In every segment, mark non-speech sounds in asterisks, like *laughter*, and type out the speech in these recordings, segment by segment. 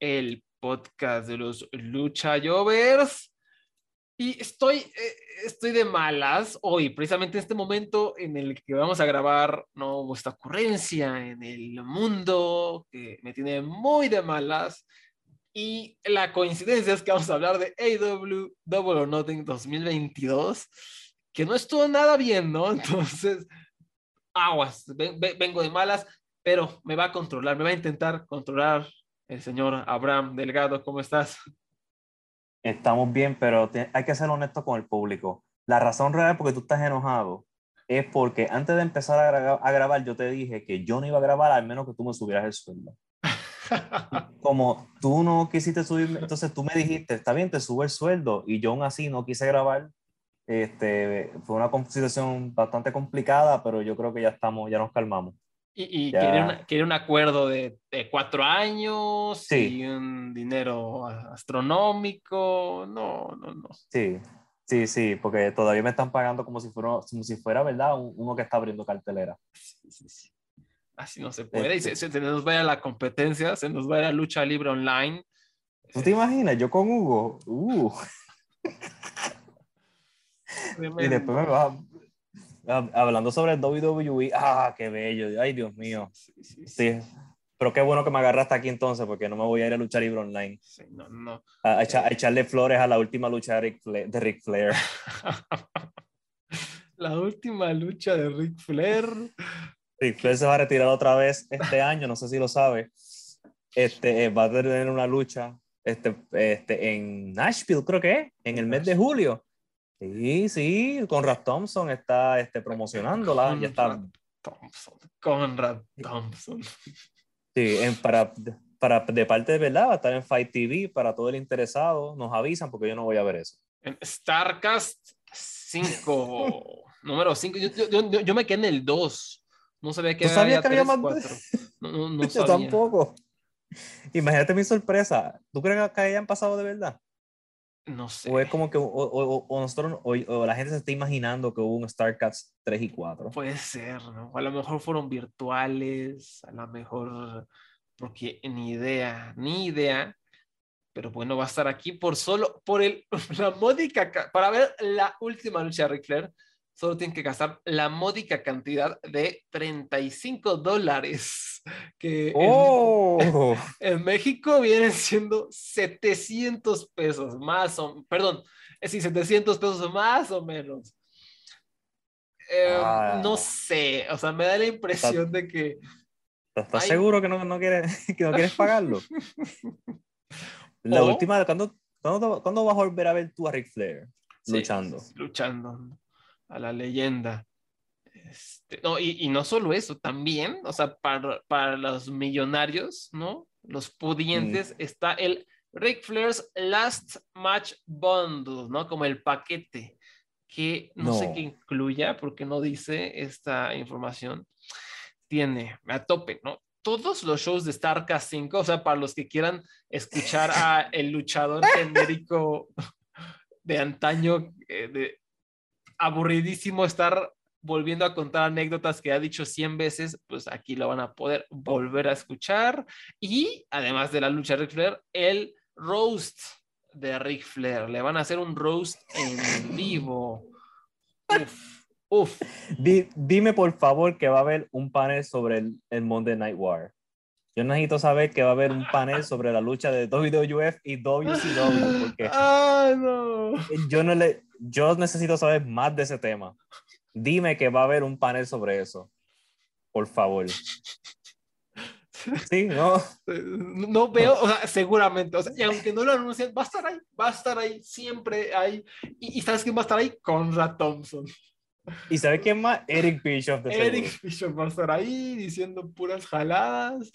El podcast de los Lucha Jovers. Y estoy, eh, estoy de malas hoy, precisamente en este momento en el que vamos a grabar no hubo esta ocurrencia en el mundo que me tiene muy de malas. Y la coincidencia es que vamos a hablar de AW Double or Nothing 2022, que no estuvo nada bien, ¿no? *laughs* Entonces, aguas, vengo de malas pero me va a controlar, me va a intentar controlar el señor Abraham Delgado. ¿Cómo estás? Estamos bien, pero hay que ser honesto con el público. La razón real por que tú estás enojado es porque antes de empezar a, grabar yo te dije que yo no iba a grabar al menos que tú me subieras el sueldo. *laughs* Como tú no quisiste subirme, entonces tú me dijiste, está bien, te subo el sueldo y yo aún así no quise grabar. Este, fue una situación bastante complicada, pero yo creo que ya estamos, ya nos calmamos. Y, quiere, un acuerdo de, cuatro años y un dinero astronómico. No, no, no. Sí, sí, sí, porque todavía me están pagando como si fuera, como si fuera ¿verdad? Uno que está abriendo cartelera. Así no se puede. Y se, se, nos va a la competencia, se nos va a la lucha libre online. ¿Tú te imaginas? Yo con Hugo. Uh. *laughs* y después me va, Hablando sobre el WWE, ah, qué bello, ay Dios mío. Sí, Pero qué bueno que me agarraste aquí entonces, porque no me voy a ir a luchar libre online. no, no. A, echarle flores a la última lucha de Ric Flair. *laughs* la última lucha de Ric Flair. Ric Flair se va a retirar otra vez este *laughs* año, no sé si lo sabe. Este, eh, va a tener una lucha este, este, en Nashville, creo que es, en el mes de julio. Sí, sí, Conrad Thompson está este, promocionándola. Conrad ya está. Thompson. Conrad Thompson. Sí, en, para, para, de parte de verdad, va a estar en Fight TV para todo el interesado. Nos avisan porque yo no voy a ver eso. En Starcast 5, *laughs* número 5. Yo, yo, yo, me quedé en el 2. No sabía que, había, que había más. No, no, *laughs* yo tampoco. Imagínate mi sorpresa. ¿Tú crees que hayan pasado de verdad? No sé. O es como que o, o, o nosotros, o, la gente se está imaginando que hubo un StarCats 3 y 4. Puede ser, ¿no? a lo mejor fueron virtuales, a lo mejor, porque ni idea, ni idea. Pero bueno, va a estar aquí por solo, por el, *laughs* la módica, para ver la última lucha de Ric Flair solo tienen que gastar la módica cantidad de 35 dólares, que oh. *laughs* en, México vienen siendo 700 pesos, más o perdón, es decir, 700 pesos más o menos. Em, ah. No sé, o sea, me da la impresión de que... ¿Estás seguro que no, no, quieres, *laughs* que no quieres pagarlo? *laughs* la última, ¿cuándo, ¿cuándo, ¿cuándo, vas a volver a ver tú a Ric Flair luchando? luchando a la leyenda. Este, no, y, no solo eso, también, o sea, para, para los millonarios, ¿no? Los pudientes, mm. está el Ric Flair's Last Match Bundle, ¿no? Como el paquete, que no, sé qué incluya, porque no dice esta información. Tiene a tope, ¿no? Todos los shows de Starcast 5, o sea, para los que quieran escuchar a *laughs* el luchador genérico de antaño, eh, de, aburridísimo estar volviendo a contar anécdotas que ha dicho 100 veces, pues aquí lo van a poder volver a escuchar. Y además de la lucha de Ric Flair, el roast de Ric Flair. Le van a hacer un roast en vivo. Uf, uf. dime por favor que va a haber un panel sobre el, el Monday Night War. Yo necesito saber que va a haber un panel sobre la lucha de WWF y WCW, porque *laughs* Ah, no. yo, no le, yo necesito saber más de ese tema. Dime que va a haber un panel sobre eso. Por favor. Sí, no. *laughs* No veo, o sea, seguramente, o sea, y aunque no lo anuncien, va a estar ahí, va a estar ahí, siempre ahí. Y, y ¿sabes quién va a estar ahí? Conrad Thompson. ¿Y sabes quién más? Eric Bischoff de Eric seguro. Bishop va a estar ahí diciendo puras jaladas,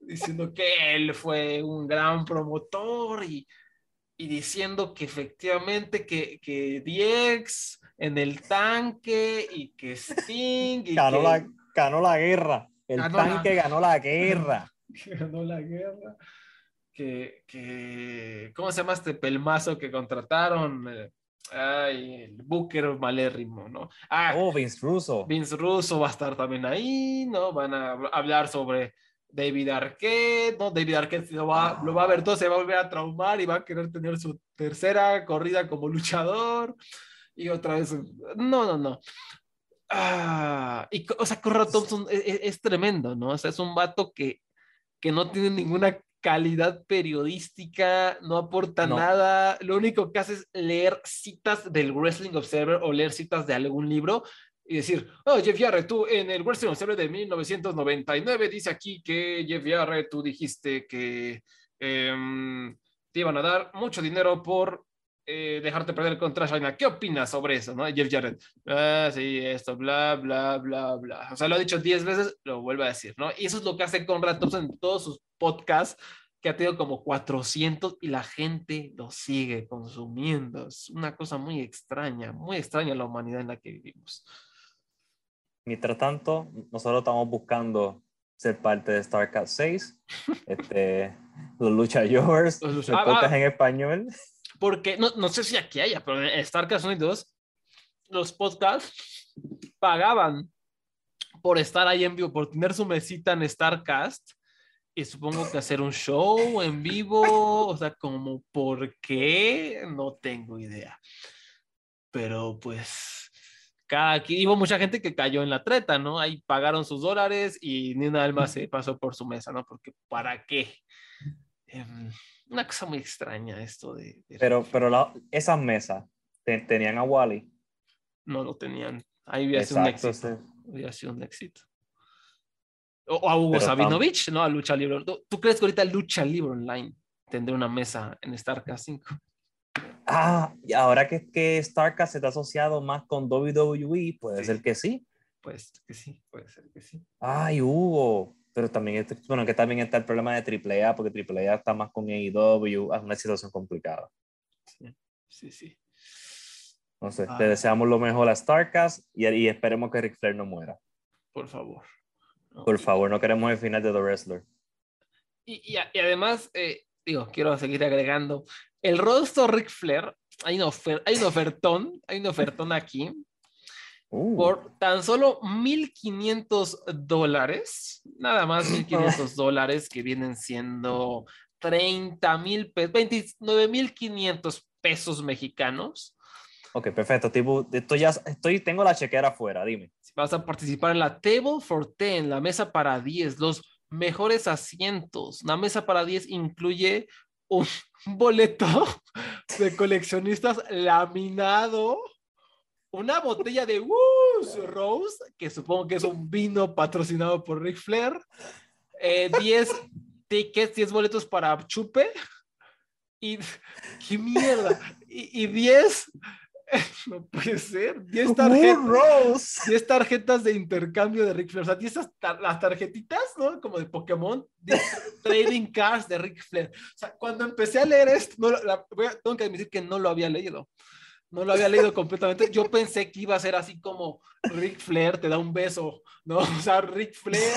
diciendo que él fue un gran promotor y, y diciendo que efectivamente que, que DX en el tanque y que Sting y Ganó que la, ganó la guerra. El Ganó la- tanque ganó la guerra. *laughs* ganó la guerra, que, que ¿cómo se llama este pelmazo que contrataron? Eh, Ay, el Booker malérrimo, ¿no? Ah, Oh, Vince Russo. Vince Russo va a estar también ahí, ¿no? Van a hablar sobre David Arquette, ¿no? David Arquette lo va, lo va a ver todo, se va a volver a traumar y va a querer tener su tercera corrida como luchador. Y otra vez, no, no, no. Ah, y, o sea, Conrad Thompson es, es- es tremendo, ¿no? O sea, es un vato que, que no tiene ninguna calidad periodística, no aporta No. nada, lo único que hace es leer citas del Wrestling Observer o leer citas de algún libro y decir, oh, Jeff Jarrett, tú en el Wrestling Observer de 1999 dice aquí que Jeff Jarrett, tú dijiste que em, te iban a dar mucho dinero por eh, dejarte perder contra China. ¿Qué opinas sobre eso, no? Jeff Jarrett, ah, sí, esto, bla, bla, bla, bla. O sea, lo ha dicho 10 veces, lo vuelve a decir, ¿no? Y eso es lo que hace Conrad Thompson en todos sus podcasts, que ha tenido como 400 y la gente lo sigue consumiendo. Es una cosa muy extraña, muy extraña la humanidad en la que vivimos. Mientras tanto, nosotros estamos buscando ser parte de StarCast 6, *laughs* este, los luchadores, Los el lucha- Ah, podcast ah. en español. Porque no, no sé si aquí haya, pero en Starcast Unidos, los podcasts pagaban por estar ahí en vivo, por tener su mesita en Starcast. Y supongo que hacer un show en vivo, o sea, como, ¿por qué? No tengo idea. Pero pues, cada hubo mucha gente que cayó en la treta, ¿no? Ahí pagaron sus dólares y ni una alma se pasó por su mesa, ¿no? Porque, ¿para qué? Em, una cosa muy extraña esto de... de- Pero, pero la- esas mesas te- tenían a Wally. no lo tenían. Ahí hubiera sido un éxito. sí. Hubiera sido un éxito. O, o a Hugo Pero tam- Sabinovich, ¿no? A Lucha Libre. ¿Tú, tú crees que ahorita Lucha Libre Online tendrá una mesa en StarCast 5? Ah, y ahora que, que StarCast se está asociado más con WWE, puede Sí. ser que sí. Pues que sí, puede ser que sí. Ay, Hugo. Pero también, este- bueno, que también está el problema de AAA, porque AAA está más con AEW, es una situación complicada. Sí, sí. sí. Entonces, Ah. te deseamos lo mejor a StarCast y, y esperemos que Ric Flair no muera. Por favor. ¿no? Por favor, no queremos el final de The Wrestler. Y, y además, eh, digo, quiero seguir agregando. El rostro Ric Flair, hay, ofer- hay un ofertón, hay un ofertón aquí. Uh, por tan solo 1.500 dólares, nada más 1.500 *laughs* dólares que vienen siendo 30 mil pesos, 29.500 pesos mexicanos. Ok, perfecto. Tipo, estoy ya, estoy, tengo la chequera afuera, dime. Vas a participar en la Table for 10, la mesa para 10, los mejores asientos. La mesa para 10 incluye un boleto de coleccionistas laminado, una botella de Woos Rose, que supongo que es un vino patrocinado por Ric Flair, eh, 10 tickets, 10 boletos para chupe, y ¡qué mierda! Y, y 10, *laughs* no puede ser, 10 tarjetas. Wood Rose. 10 tarjetas de intercambio de Ric Flair. O sea, 10 tar- las tarjetitas, ¿no? Como de Pokémon, 10 *laughs* trading cards de Ric Flair. O sea, cuando empecé a leer esto, no lo- la- voy a- tengo que admitir que no lo había leído. No lo había leído completamente. Yo pensé que iba a ser así como Ric Flair te da un beso, ¿no? *laughs* O sea, Ric Flair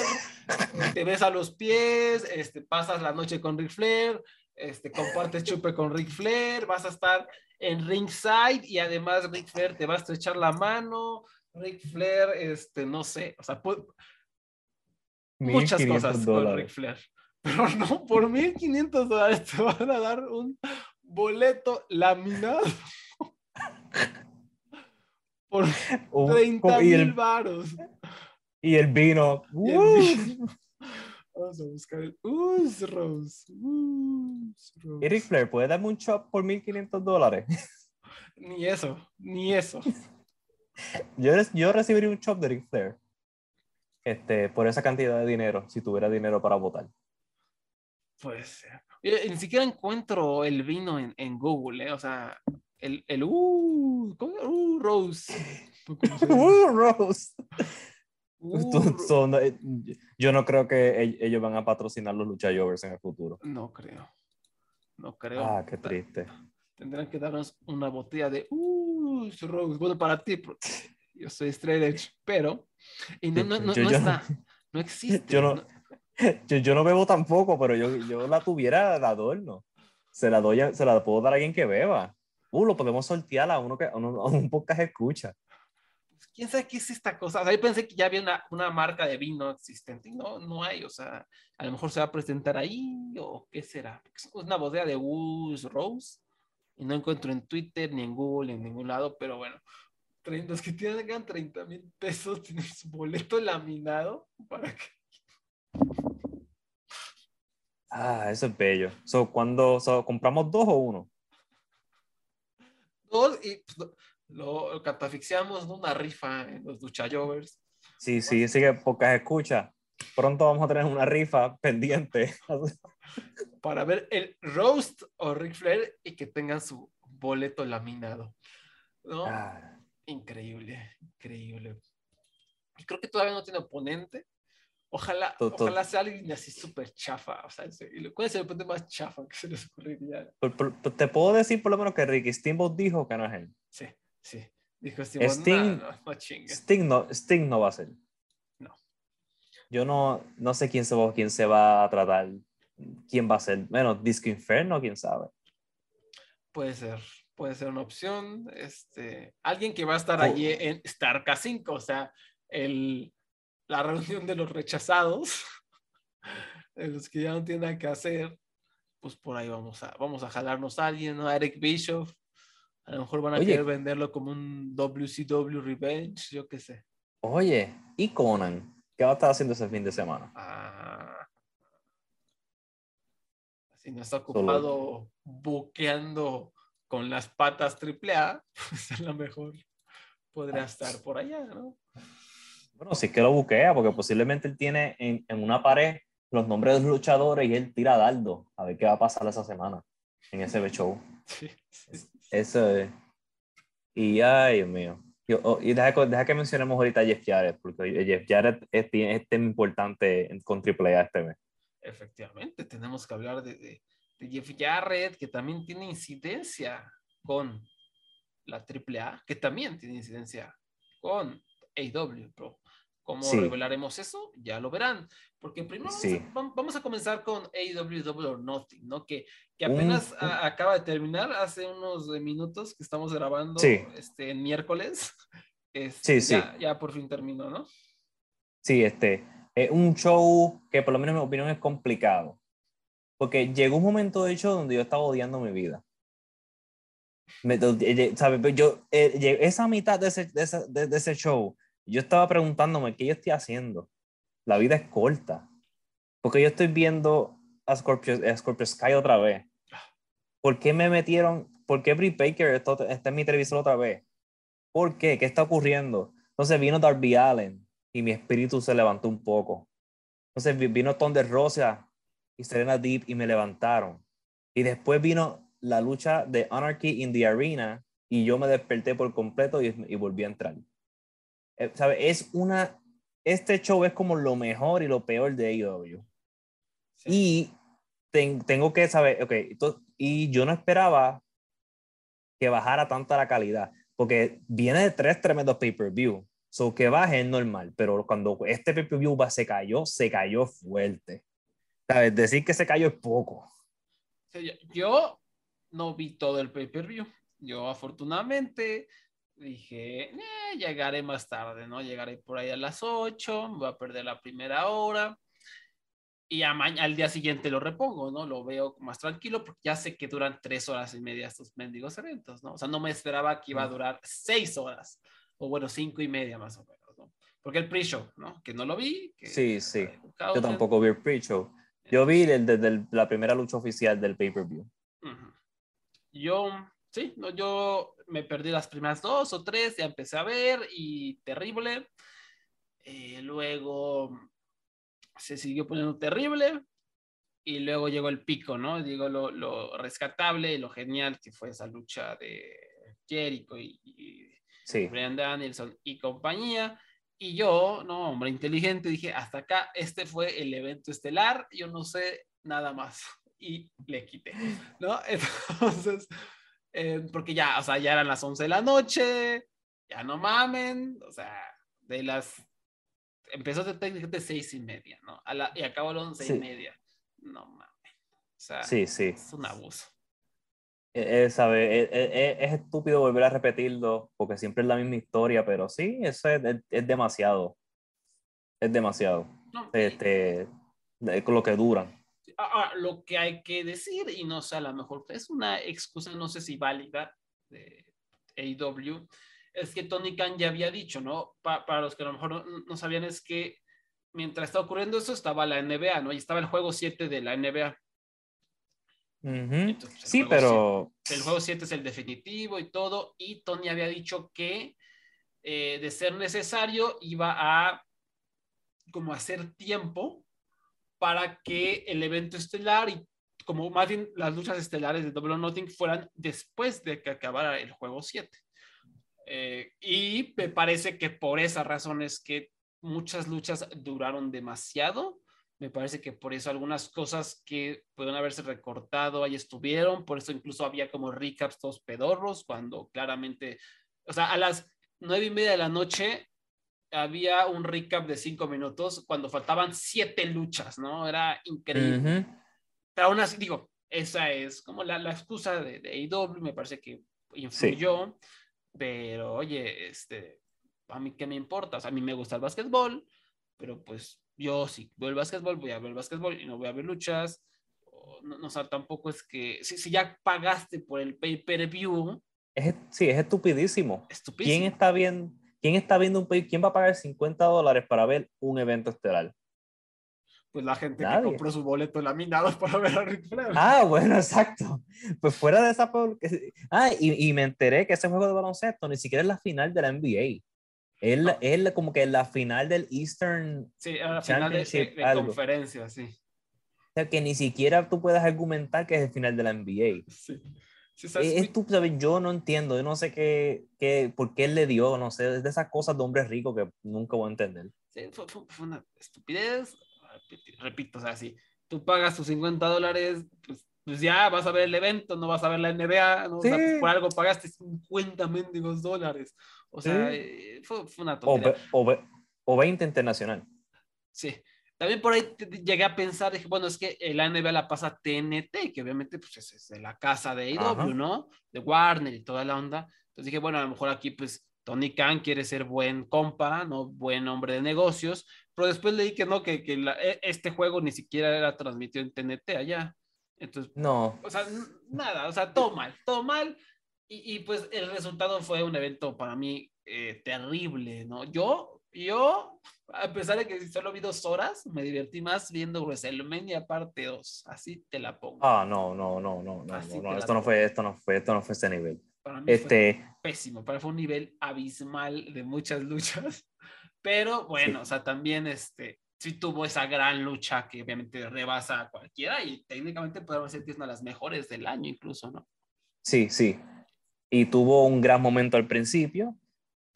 te besa los pies, este, pasas la noche con Ric Flair, este, compartes chupe con Ric Flair, vas a estar en ringside y además Ric Flair te va a estrechar la mano, Ric Flair, este, no sé, o sea, muchas 1500 cosas con dólares. Ric Flair. *laughs* Pero no, por 1500 dólares te van a dar un boleto laminado *laughs* por Un- 30 y, mil varos. y el vino. Y el ¡uh! vino. Vamos a buscar el Us Rose. Us Rose. Eric Flair, ¿puede darme un chop por 1500 dólares? *laughs* Ni eso, ni eso. *laughs* Yo, yo recibiría un chop de Eric Flair. Este, por esa cantidad de dinero, si tuviera dinero para votar. Puede ser. Eh, Ni siquiera encuentro el vino en, en Google, ¿eh? O sea, el, el uh, ¿cómo? Uh, Rose. ¿Cómo? *laughs* ¡Uh, Rose! Uh, son- eh, yo no creo que ell- ellos van a patrocinar los Lucha Jovers en el futuro. No creo. No creo. Ah, qué triste. Tendrán que darnos una botella de uh, Rose. Bueno, para ti, yo soy straight edge, pero. Y no, no, no, Yo- no yo- está. No existe. yo no- *laughs* Yo, yo no bebo tampoco, pero yo, yo la tuviera de adorno. Se la, doy a- se la puedo dar a alguien que beba. Uh, lo podemos sortear a uno que a uno- a un podcast escucha. ¿Quién sabe qué es esta cosa? O sea, yo pensé que ya había una, una marca de vino existente y no, no hay. O sea, a lo mejor se va a presentar ahí o qué será. Es una botella de Woos Rose y no encuentro en Twitter, ni en Google, ni en ningún lado, pero bueno. Los que tienen 30 mil pesos tienen su boleto laminado para que Ah, eso es bello. So, cuando so, compramos dos o uno. dos y pues, lo, catafixiamos, ¿no? Una rifa en los duchayovers. Sí, sí, sí que podcast escucha. Pronto vamos a tener una rifa pendiente. *laughs* para ver el roast o Ric Flair y que tengan su boleto laminado. ¿No? Ah, Increíble, increíble. Y creo que todavía no tiene oponente. Ojalá, ojalá sea alguien así súper chafa. O sea, ¿cuál es el oponente más chafa que se les ocurriría? te puedo decir por lo menos que Ricky Steamboat dijo que no es él. Sí, sí. Dijo Simón, Sting- no, no. Sting no, Sting no va a ser. No. Yo no, no sé quién se, va, quién se va a tratar, quién va a ser. Bueno, Disco Inferno, quién sabe. Puede ser, puede ser una opción. Este, alguien que va a estar Oh. allí en Starca 5, o sea, el, la reunión de los rechazados, *laughs* de los que ya no tienen nada que hacer, pues por ahí vamos a, vamos a jalarnos a alguien, ¿no? Eric Bischoff. A lo mejor van a Oye. querer venderlo como un WCW Revenge, yo qué sé. Oye, ¿y Conan? ¿Qué va a estar haciendo ese fin de semana? Ah. Si no está ocupado buqueando con las patas triple A, *laughs* pues a lo mejor podría estar por allá, ¿no? Bueno, es que lo buquea, porque posiblemente él tiene en, en una pared los nombres de los luchadores y él tira dardo a ver qué va a pasar esa semana en ese *laughs* show. Sí, sí, sí. Eso es. Y ay, Dios mío. Yo- oh, y deja, deja que mencionemos ahorita a Jeff Jarrett, porque Jeff Jarrett es, es tan importante con AAA este mes. Efectivamente, tenemos que hablar de, de- de Jeff Jarrett, que también tiene incidencia con la AAA, que también tiene incidencia con AW, pero ¿cómo Sí. revelaremos eso? Ya lo verán, porque primero vamos, Sí. a, vam- vamos a comenzar con Double or Nothing, ¿no? Que, que apenas un- a- acaba de terminar, hace unos eh, minutos que estamos grabando Sí. este, en miércoles. *laughs* Sí, Este, sí. Ya, ya por fin terminó, ¿no? Sí, este, es un show que por lo menos en mi opinión es complicado. Porque llegó un momento de hecho donde yo estaba odiando mi vida. Me, eh, eh. Pero Yo, eh, esa mitad de ese, de, ese, de ese show, yo estaba preguntándome qué yo estoy haciendo. La vida es corta. Porque yo estoy viendo a Scorpio, a Scorpio Sky otra vez. ¿Por qué me metieron? ¿Por qué Brie Baker está, en mi televisor otra vez? ¿Por qué? ¿Qué está ocurriendo? Entonces vino Darby Allen y mi espíritu se levantó un poco. Entonces vi- vino Thunder Rosa y Serena Deep y me levantaron. Y después vino la lucha de Anarchy in the Arena y yo me desperté por completo y volví a entrar. Eh, ¿sabe? Es una, este show es como lo mejor y lo peor de AEW. Sí. Y ten- tengo que saber, ok, y yo no esperaba que bajara tanta la calidad, porque viene de tres tremendos pay-per-view, so que baje es normal, pero cuando este pay-per-view va- se cayó, se cayó fuerte. ¿Sabes? Decir que se cayó es poco. Yo no vi todo el pay-per-view. Yo afortunadamente dije, "Eh, llegaré más tarde, ¿no? Llegaré por ahí a las 8, me voy a perder la primera hora y a al día siguiente lo repongo, ¿no? Lo veo más tranquilo porque ya sé que duran tres horas y media estos mendigos eventos, ¿no? O sea, no me esperaba que iba a durar seis horas o bueno, cinco y media más o menos, ¿no? porque el pre-show, ¿no? Que no lo vi. Que, sí, sí. Yo tampoco vi el pre-show. Yo vi desde la primera lucha oficial del pay-per-view. Yo, sí, no, yo me perdí las primeras dos o tres, ya empecé a ver y terrible. Eh, luego se siguió poniendo terrible y luego llegó el pico, ¿no? Digo, lo, lo rescatable y lo genial que fue esa lucha de Jericho y, y Brian Danielson y compañía. Y yo, no, hombre inteligente, dije, hasta acá, este fue el evento estelar, yo no sé nada más. Y le quité, ¿no? *laughs* Entonces, eh, porque ya, o sea, ya eran las 11 de la noche, ya no mamen, o sea, de las... Empezó de técnicamente seis y media, ¿no? A la, y acabó a las once y media. No mames. O sea, sí, sí. es un abuso. E, e, sabe, e, es, estúpido volver a repetirlo porque siempre es la misma historia, pero sí, eso es, es demasiado. Es demasiado. este, con lo que duran. Ah, ah, lo que hay que decir, y no sé, a lo mejor es una excusa, no sé si válida, de AEW, es que Tony Khan ya había dicho, ¿no? para los que a lo mejor no, sabían, es que mientras estaba ocurriendo eso, estaba la NBA, ¿no? Y estaba el juego 7 de la NBA sí, pero... el juego 7 es el definitivo y todo, y Tony había dicho que eh, de ser necesario iba a como hacer tiempo para que el evento estelar y como más bien las luchas estelares de Double or Nothing fueran después de que acabara el juego 7. Eh, y me parece que por esa razón es que muchas luchas duraron demasiado me parece que por eso algunas cosas que pueden haberse recortado ahí estuvieron, por eso incluso había como recaps todos pedorros, cuando claramente, o sea, a las nueve y media de la noche había un recap de cinco minutos cuando faltaban siete luchas, ¿no? Era increíble. Pero aún así, digo, esa es como la, la excusa de, de AEW, me parece que influyó, pero oye, este, a mí qué me importa, o sea, a mí me gusta el básquetbol, pero pues yo si veo el básquetbol, voy a ver el básquetbol y no voy a ver luchas. No, no o sea, tampoco es que, si, si ya pagaste por el pay-per-view. Es, sí, es estupidísimo. ¿Quién está, viendo, ¿Quién está viendo un pay? ¿Quién va a pagar 50 dólares para ver un evento estelar? Pues la gente que compró su boleto laminado *laughs* para ver a Rick Flair. Ah, bueno, exacto. Pues fuera de esa. Ah, y, y me enteré que ese juego de baloncesto ni siquiera es la final de la NBA. Es, es como que la final del Eastern sí, la final de, de, conferencia, sí. O sea, que ni siquiera tú puedes argumentar que es el final de la NBA. Sí. Sí es, tú, ¿sabes? Yo no entiendo, yo no sé qué, qué, por qué él le dio, no sé, es de esas cosas de hombre rico que nunca voy a entender. Sí, fue, fue, una estupidez, repito, o sea, si tú pagas tus 50 dólares, pues, pues, ya vas a ver el evento, no vas a ver la NBA, ¿no? o sea, pues, por algo pagaste 50 mendigos dólares. O sea, eh, fue, una tontería. O, o, 20 internacional. Sí. También por ahí llegué a pensar, dije, bueno, es que la NBA la pasa TNT, que obviamente pues, es, de la casa de AEW, ¿no? De Warner y toda la onda. Entonces dije, bueno, a lo mejor aquí pues Tony Khan quiere ser buen compa, ¿no? Buen hombre de negocios, pero después leí que no, que, que e, este juego ni siquiera era transmitido en TNT allá. Entonces, no. O sea, nada, o sea, todo mal, todo mal. Y, pues el resultado fue un evento para mí eh, terrible, ¿no? Yo, yo, a pesar de que solo vi dos horas, me divertí más viendo WrestleMania parte 2. Así te la pongo. Ah, no, no, no, no, no, no, esto no fue, esto no fue, esto no fue ese nivel. Para mí este... fue pésimo, para fue un nivel abismal de muchas luchas. *laughs* Pero bueno, o sea, también este, sí tuvo esa gran lucha que obviamente rebasa a cualquiera y técnicamente podemos decir que es una de las mejores del año incluso, ¿no? Sí, sí y tuvo un gran momento al principio,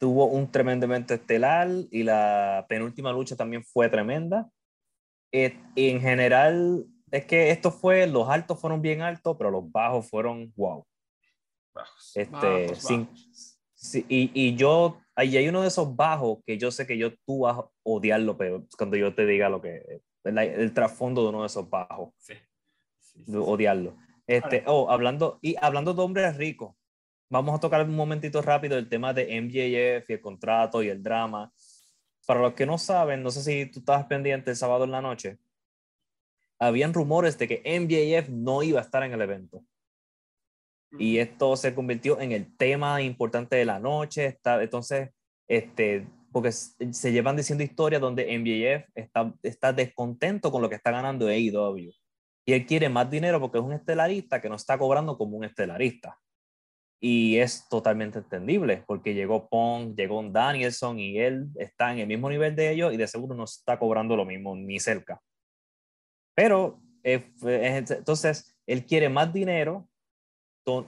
tuvo un tremendo evento estelar y la penúltima lucha también fue tremenda. Eh, en general, es que esto fue, los altos fueron bien altos, pero los bajos fueron wow. Bajos, este, Sí, y, y, yo, ahí hay uno de esos bajos que yo sé que yo tú vas a odiarlo, pero cuando yo te diga lo que, el, el trasfondo de uno de esos bajos. Sí. odiarlo. Este, oh, hablando, y hablando de hombres ricos, vamos a tocar un momentito rápido el tema de MJF y el contrato y el drama. Para los que no saben, no sé si tú estabas pendiente el sábado en la noche, habían rumores de que MJF no iba a estar en el evento. Y esto se convirtió en el tema importante de la noche. Está, entonces, este, porque se llevan diciendo historias donde MJF está, está descontento con lo que está ganando AEW. Y él quiere más dinero porque es un estelarista que no está cobrando como un estelarista. Y es totalmente entendible, porque llegó Pong, llegó Danielson y él está en el mismo nivel de ellos y de seguro no está cobrando lo mismo ni cerca. Pero, eh, entonces, él quiere más dinero.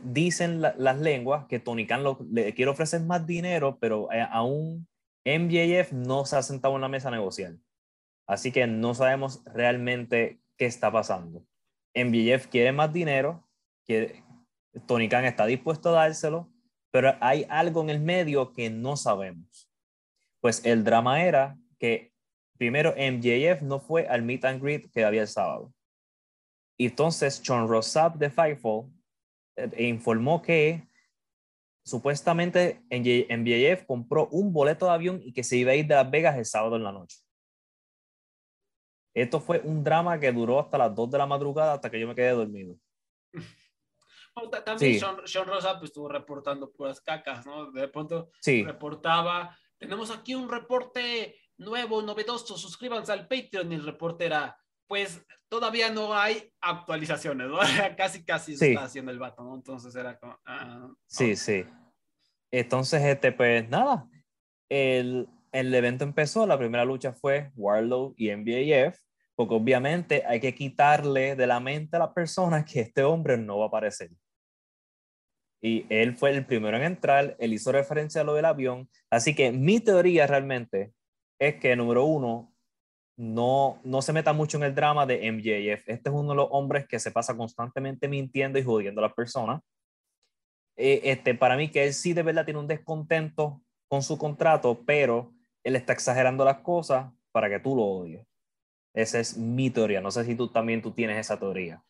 Dicen las lenguas que Tony Khan le quiere ofrecer más dinero, pero eh, aún MJF no se ha sentado en la mesa a negociar. Así que no sabemos realmente qué está pasando. MJF quiere más dinero, que Tony Khan está dispuesto a dárselo, pero hay algo en el medio que no sabemos. Pues el drama era que primero MJF no fue al meet and greet que había el sábado. Entonces John Rossap de Fightful eh, informó que supuestamente MJF compró un boleto de avión y que se iba a ir de Las Vegas el sábado en la noche. Esto fue un drama que duró hasta las 2 de la madrugada hasta que yo me quedé dormido. También Sean, Rosa pues, estuvo reportando puras cacas, ¿no? De pronto reportaba, tenemos aquí un reporte nuevo, novedoso, suscríbanse al Patreon y el reporte era, pues todavía no hay actualizaciones, ¿no? *laughs* casi, casi está haciendo el vato, ¿no? Entonces era como... Ah, sí, sí. Entonces, este, pues nada, el, el evento empezó, la primera lucha fue Warlow y MBAF, porque obviamente hay que quitarle de la mente a las personas que este hombre no va a aparecer. Y él fue el primero en entrar, él hizo referencia a lo del avión, así que mi teoría realmente es que, número uno, no, no se meta mucho en el drama de MJF. Este es uno de los hombres que se pasa constantemente mintiendo y jodiendo a las personas. Eh, este, para mí que él sí de verdad tiene un descontento con su contrato, pero él está exagerando las cosas para que tú lo odies. Esa es mi teoría. No sé si tú también tú tienes esa teoría.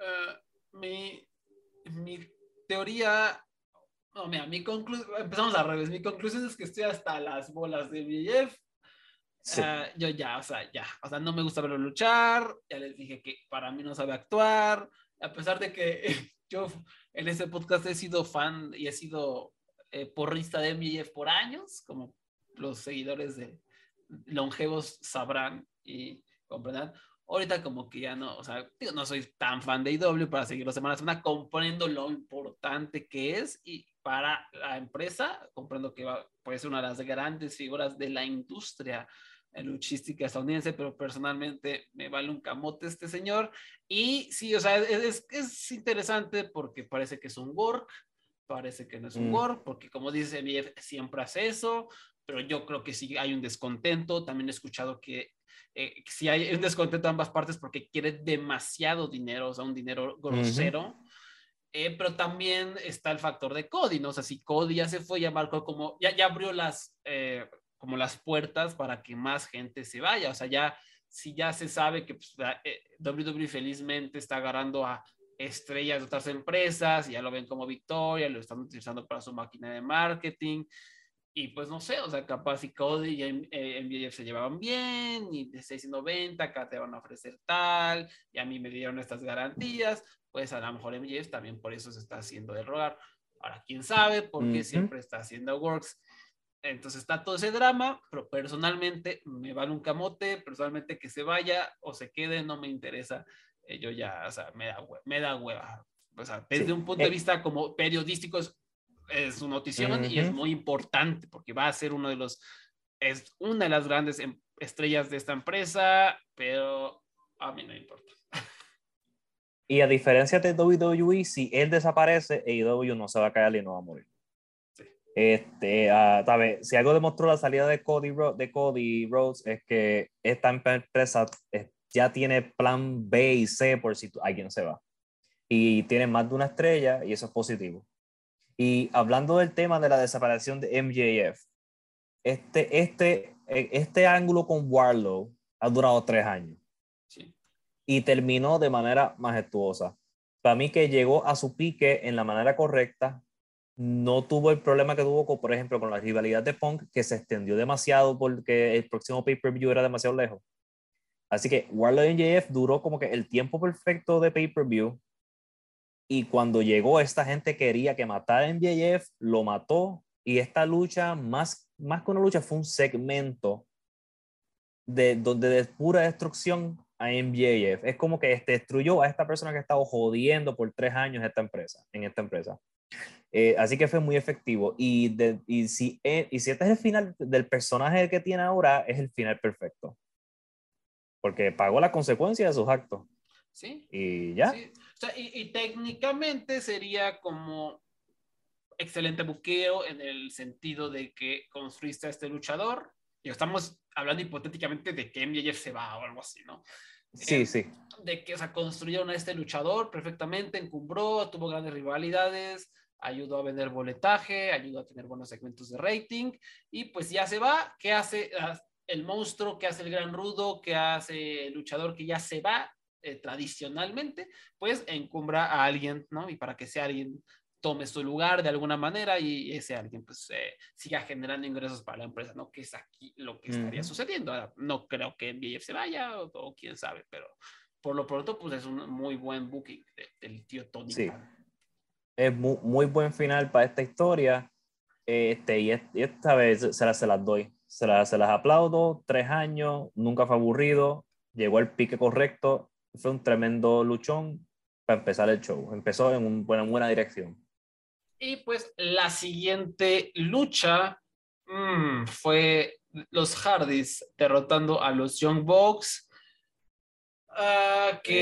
Eh, mi, mi, teoría... No, mira, mi conclusión... Empezamos al revés. Mi conclusión es que estoy hasta las bolas de BF. Eh, yo ya, o sea, ya. O sea, no me gusta verlo luchar. Ya les dije que para mí no sabe actuar. A pesar de que *laughs* yo en este podcast he sido fan y he sido eh, porrista de MJF por años, como los seguidores de longevos sabrán y comprenderán. Ahorita como que ya no, o sea, no soy tan fan de IW para seguir los semanas semana, comprendo lo importante que es y para la empresa, comprendo que va, puede ser una de las grandes figuras de la industria luchística estadounidense, pero personalmente me vale un camote este señor. Y sí, o sea, es, es interesante porque parece que es un work, parece que no es un mm. work, porque como dice MF, siempre hace eso, pero yo creo que sí hay un descontento. También he escuchado que eh, si hay un descontento de ambas partes porque quiere demasiado dinero, o sea, un dinero grosero. Eh, pero también está el factor de Cody, ¿no? O sea, si Cody ya se fue, ya marcó como, ya, ya abrió las, eh, como las puertas para que más gente se vaya. O sea, ya, si ya se sabe que pues, WWE felizmente está agarrando a estrellas de otras empresas, ya lo ven como victoria, lo están utilizando para su máquina de marketing, y pues no sé, o sea, capaz y Cody y MJF eh, se llevaban bien, y de 690 acá te van a ofrecer tal, y a mí me dieron estas garantías, pues a lo mejor MJF también por eso se está haciendo de rogar. Ahora, quién sabe, porque siempre está haciendo works. Entonces está todo ese drama, pero personalmente me vale un camote, personalmente que se vaya o se quede, no me interesa. Eh, yo ya, o sea, me da, me da hueva. O sea, desde un punto de eh, vista como periodístico es es su notición y es muy importante porque va a ser uno de los, es una de las grandes em, estrellas de esta empresa, pero a mí no importa. Y a diferencia de WWE, si él desaparece, AEW no se va a caer y no va a morir. Este, uh, si algo demostró la salida de Cody, de Cody Rhodes es que esta empresa eh, ya tiene plan B y C por si alguien se va. Y tiene más de una estrella y eso es positivo. Y hablando del tema de la desaparición de MJF, este, este, este ángulo con Warlow ha durado tres años. Y terminó de manera majestuosa. Para mí que llegó a su pique en la manera correcta, no tuvo el problema que tuvo, con, por ejemplo, con la rivalidad de Punk, que se extendió demasiado porque el próximo pay-per-view era demasiado lejos. Así que Warlow y MJF duró como que el tiempo perfecto de pay-per-view y cuando llegó, esta gente quería que matara a MJF, lo mató Y esta lucha, más, más que una lucha, fue un segmento de, donde de pura destrucción a MJF. Es como que este, destruyó a esta persona que ha estado jodiendo por tres años esta empresa, en esta empresa. Eh, así que fue muy efectivo. Y, de, y, si, eh, y si este es el final del personaje que tiene ahora, es el final perfecto. Porque pagó la consecuencia de sus actos. Sí. Y ya. Sí. Sea, y, y, técnicamente sería como excelente buqueo en el sentido de que construiste a este luchador. Y estamos hablando hipotéticamente de que MJF se va o algo así, ¿no? Sí, eh, sí. De que, o sea, construyeron a este luchador perfectamente, encumbró, tuvo grandes rivalidades, ayudó a vender boletaje, ayudó a tener buenos segmentos de rating, y pues ya se va. ¿Qué hace el monstruo? ¿Qué hace el gran rudo? ¿Qué hace el luchador que ya se va? Eh, tradicionalmente, pues encumbra a alguien, ¿no? Y para que sea alguien tome su lugar de alguna manera y ese alguien pues eh, siga generando ingresos para la empresa, ¿no? Que es aquí lo que estaría uh -huh. sucediendo. Ahora, no creo que MJF se vaya o, o, quién sabe, pero por lo pronto pues es un muy buen booking de, del tío Tony. Sí. Es muy, muy, buen final para esta historia. Este, y, esta vez se las, se las doy. Se las, se las aplaudo. Tres años, nunca fue aburrido. Llegó el pique correcto. Fue un tremendo luchón para empezar el show. Empezó en, un, en buena dirección. Y pues la siguiente lucha mmm, fue los Hardys derrotando a los Young Bucks. Uh, que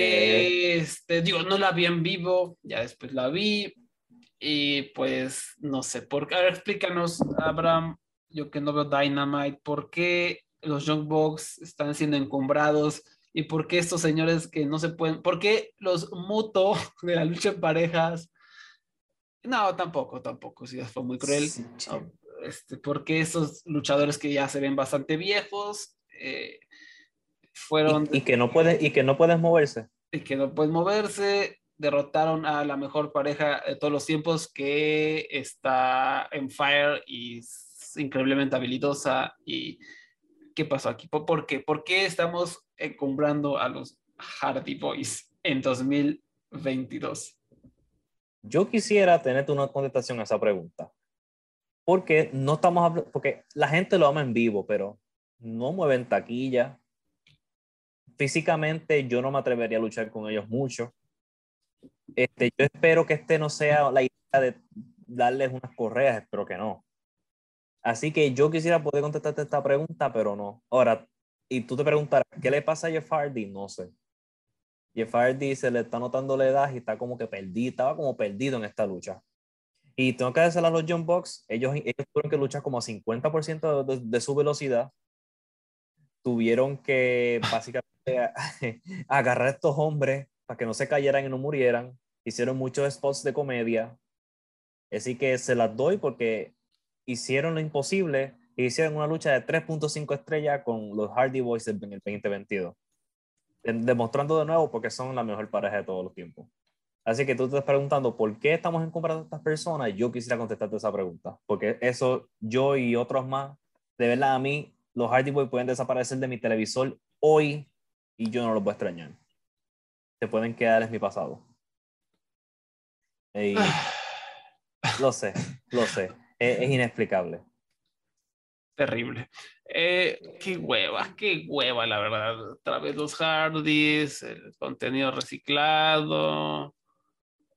eh. este, digo, no la vi en vivo, ya después la vi. Y pues no sé, por qué. A ver, explícanos, Abraham, yo que no veo Dynamite, ¿por qué los Young Bucks están siendo encumbrados? ¿Y por qué estos señores que no se pueden, por qué los Muto *laughs* de la lucha en parejas? No, tampoco, tampoco, sí, fue muy cruel. Sí, no, este, porque esos luchadores que ya se ven bastante viejos eh, fueron... Y, y, que no puede, y que no puedes moverse. Y que no pueden moverse, derrotaron a la mejor pareja de todos los tiempos que está en Fire y es increíblemente habilidosa. ¿Y qué pasó aquí? ¿Por qué? ¿Por qué estamos encumbrando a los Hardy Boys en 2022? Yo quisiera tenerte una contestación a esa pregunta. Porque no estamos hablando, porque la gente lo ama en vivo, pero no mueven taquilla. Físicamente yo no me atrevería a luchar con ellos mucho. Este, yo espero que este no sea la idea de darles unas correas, espero que no. Así que yo quisiera poder contestarte esta pregunta, pero no. Ahora, y tú te preguntarás, ¿qué le pasa a Jeff Hardy? No sé. Jeff Hardy se le está notando la edad y está como que perdido, estaba como perdido en esta lucha. Y tengo que decirle a los John Box, ellos, ellos tuvieron que luchar como a 50% de, de, su velocidad. Tuvieron que *laughs* básicamente *laughs* agarrar a estos hombres para que no se cayeran y no murieran. Hicieron muchos spots de comedia. Así que se las doy porque hicieron lo imposible e hicieron una lucha de 3.5 estrellas con los Hardy Boys en el 2022 demostrando de nuevo porque son la mejor pareja de todos los tiempos. Así que tú te estás preguntando por qué estamos encumbrando a estas personas. Yo quisiera contestarte esa pregunta, porque eso yo y otros más, de verdad a mí, los Hardy Boys pueden desaparecer de mi televisor hoy y yo no los voy a extrañar. Se pueden quedar en mi pasado. Y, lo sé, lo sé. Es, es inexplicable terrible. Eh, qué hueva, qué hueva, la verdad. Otra vez los hardys, el contenido reciclado.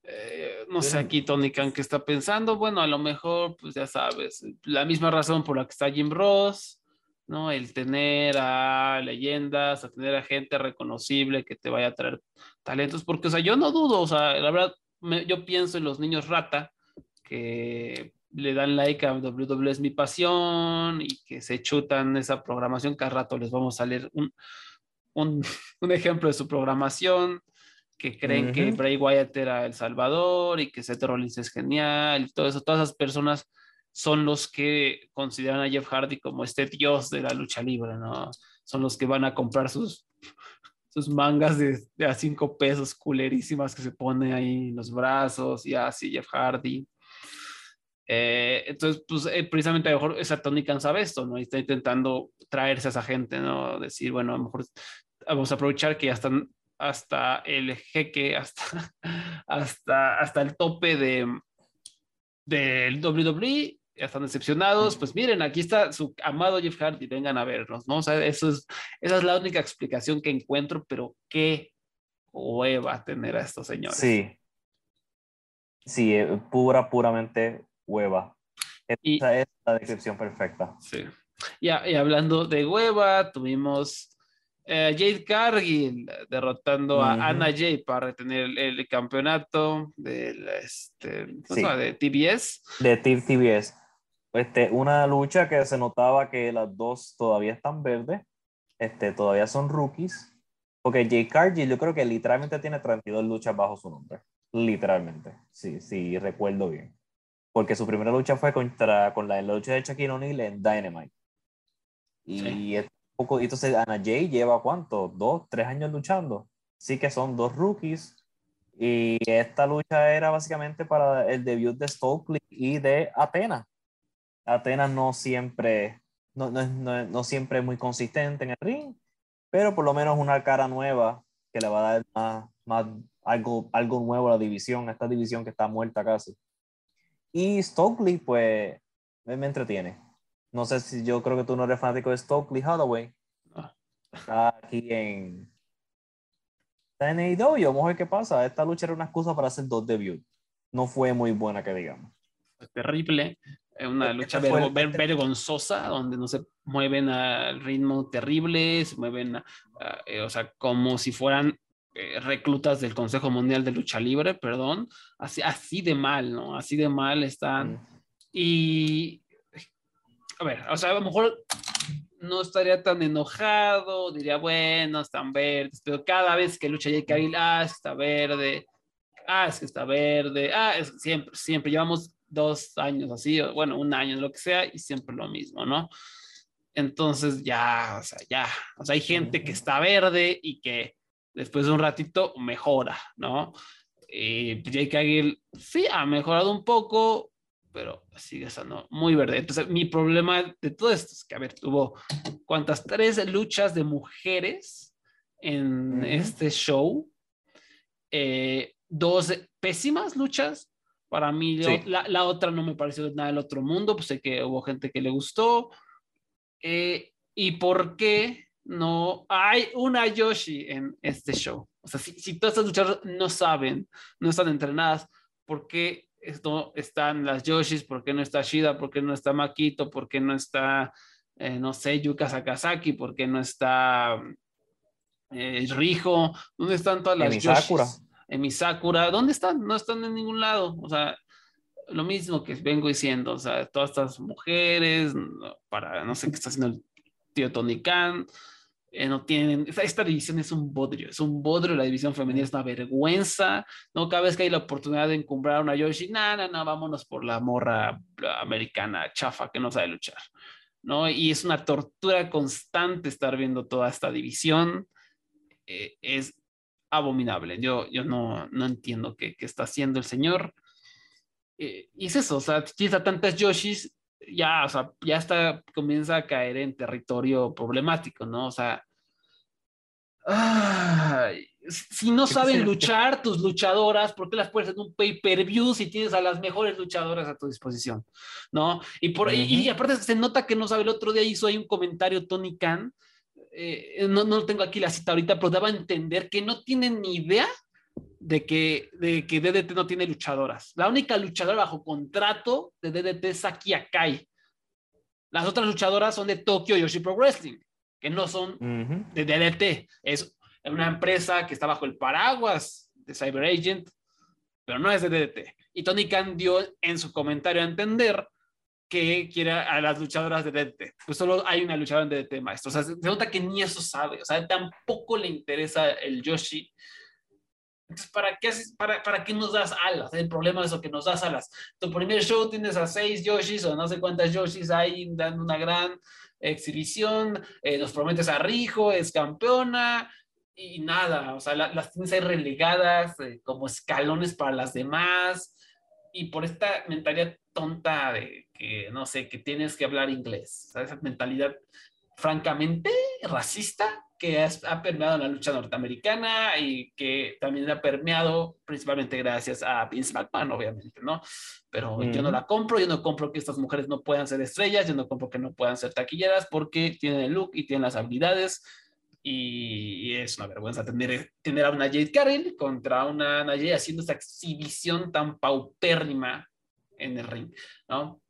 Eh, no sé aquí Tony Khan qué está pensando. Bueno, a lo mejor, pues ya sabes, la misma razón por la que está Jim Ross, ¿no? El tener a leyendas, a tener a gente reconocible que te vaya a traer talentos, porque, o sea, yo no dudo, o sea, la verdad, me, yo pienso en los niños rata que le dan like a WWE es mi pasión y que se chutan esa programación, cada rato les vamos a leer un, un, *laughs* un ejemplo de su programación, que creen uh -huh. que Bray Wyatt era El Salvador y que Seth Rollins es genial y todo eso, todas esas personas son los que consideran a Jeff Hardy como este dios de la lucha libre, ¿no? Son los que van a comprar sus, sus mangas de, de a cinco pesos culerísimas que se pone ahí en los brazos y así Jeff Hardy. Eh, entonces, pues eh, precisamente a lo mejor esa Tony sabe esto, ¿no? Y está intentando traerse a esa gente, ¿no? Decir, bueno, a lo mejor vamos a aprovechar que ya están hasta el jeque, hasta, *laughs* hasta, hasta el tope de del WWE ya están decepcionados, pues miren, aquí está su amado Jeff Hardy, vengan a vernos, ¿no? O sea, eso es, esa es la única explicación que encuentro, pero qué hueva tener a estos señores. Sí. Sí, eh, pura, puramente hueva. Esa es la descripción perfecta. Sí. Y, y hablando de hueva, tuvimos eh, Jade Cargill derrotando a Anna Jay para retener el, campeonato del, este, de TBS. De TBS. Este, una lucha que se notaba que las dos todavía están verdes, este, todavía son rookies. Porque Jade Cargill yo creo que literalmente tiene 32 luchas bajo su nombre. Literalmente, sí, sí, recuerdo bien. Porque su primera lucha fue contra, con la, lucha de Shaquille O'Neal en Dynamite. Y poco, entonces Ana Jay lleva cuánto, dos, tres años luchando. Sí que son dos rookies. Y esta lucha era básicamente para el debut de Stokely y de Atenas. Atenas no siempre, no, no, no, no siempre es muy consistente en el ring, pero por lo menos una cara nueva que le va a dar más, más algo, algo nuevo a la división, a esta división que está muerta casi. Y Stokely, pues, me, me entretiene. No sé si yo creo que tú no eres fanático de Stokely Holloway. Ah. Está aquí en. Está en AEW. Vamos a ver qué pasa. Esta lucha era una excusa para hacer dos debuts. No fue muy buena, que digamos. Terrible. Es una este lucha este vergonzosa donde no se mueven al ritmo terrible, se mueven, eh, o sea, como si fueran eh, reclutas del Consejo Mundial de Lucha Libre, perdón. Así, así de mal, ¿no? Así de mal están. Mm. Y a ver, o sea, a lo mejor no estaría tan enojado, diría, bueno, están verdes, pero cada vez que lucha Jake Cargill, ah, está verde, ah, es que está verde, ah, es siempre, siempre, llevamos dos años así, bueno, un año, lo que sea, y siempre lo mismo, ¿no? Entonces ya, o sea, ya, o sea, hay gente que está verde y que después de un ratito mejora, ¿no? Y Jake Cargill sí ha mejorado un poco, pero sigue estando muy verde. Entonces, mi problema de todo esto es que, a ver, tuvo cuántas tres luchas de mujeres en este show, eh, dos pésimas luchas. Para mí, la, la, otra no me pareció nada del otro mundo, pues sé que hubo gente que le gustó. Eh, ¿Y por qué no hay una Yoshi en este show? O sea, si, si todas estas luchas no saben, no están entrenadas, ¿por qué esto están las Yoshis, por qué no está Shida, por qué no está Makito, por qué no está, eh, no sé, Yuka Sakazaki, por qué no está eh, Rijo, ¿dónde están todas las Yoshis? En mi Sakura, ¿dónde están? No están en ningún lado, o sea, lo mismo que vengo diciendo, o sea, todas estas mujeres, para, no sé qué está haciendo el tío Tony Khan, eh, no tienen, esta, división es un bodrio, es un bodrio, la división femenina es una vergüenza, ¿no? Cada vez que hay la oportunidad de encumbrar a una Yoshi, no, no, no, vámonos por la morra americana chafa que no sabe luchar, ¿no? Y es una tortura constante estar viendo toda esta división, eh, es abominable, yo, yo no, no entiendo qué, qué está haciendo el señor. Eh, y es eso, o sea, tiene tantas Yoshis ya, o sea, ya está, comienza a caer en territorio problemático, ¿no? O sea, si no saben luchar tus luchadoras, ¿por qué las puedes en un pay-per-view si tienes a las mejores luchadoras a tu disposición? ¿No? Y, por, y, aparte se nota que no sabe, el otro día hizo ahí un comentario Tony Khan, eh, no, no tengo aquí la cita ahorita, pero daba a entender que no tienen ni idea de que, de que DDT no tiene luchadoras. La única luchadora bajo contrato de DDT es Saki Akai. Las otras luchadoras son de Tokyo Yoshi Pro Wrestling, que no son de DDT. Es una empresa que está bajo el paraguas de Cyber Agent, pero no es de DDT. Y Tony Khan dio en su comentario a entender que quiere a las luchadoras de DDT. Pues solo hay una luchadora en DDT, maestro. O sea, se nota que ni eso sabe. O sea, tampoco le interesa el Yoshi entonces, ¿para qué, para, ¿para qué nos das alas? El problema es eso, que nos das alas. Tu primer show tienes a seis Yoshis o no sé cuántas Yoshis hay dando una gran exhibición, eh, nos prometes a Rijo, es campeona y nada, o sea, las tienes ahí relegadas eh, como escalones para las demás y por esta mentalidad tonta de que, no sé, que tienes que hablar inglés, esa mentalidad francamente racista que ha permeado en la lucha norteamericana y que también ha permeado principalmente gracias a Vince McMahon, obviamente, ¿no? Pero yo no la compro, yo no compro que estas mujeres no puedan ser estrellas, yo no compro que no puedan ser taquilleras porque tienen el look y tienen las habilidades y es una vergüenza tener, tener a una Jade Cargill contra una Najee haciendo esa exhibición tan paupérrima en el ring, ¿no?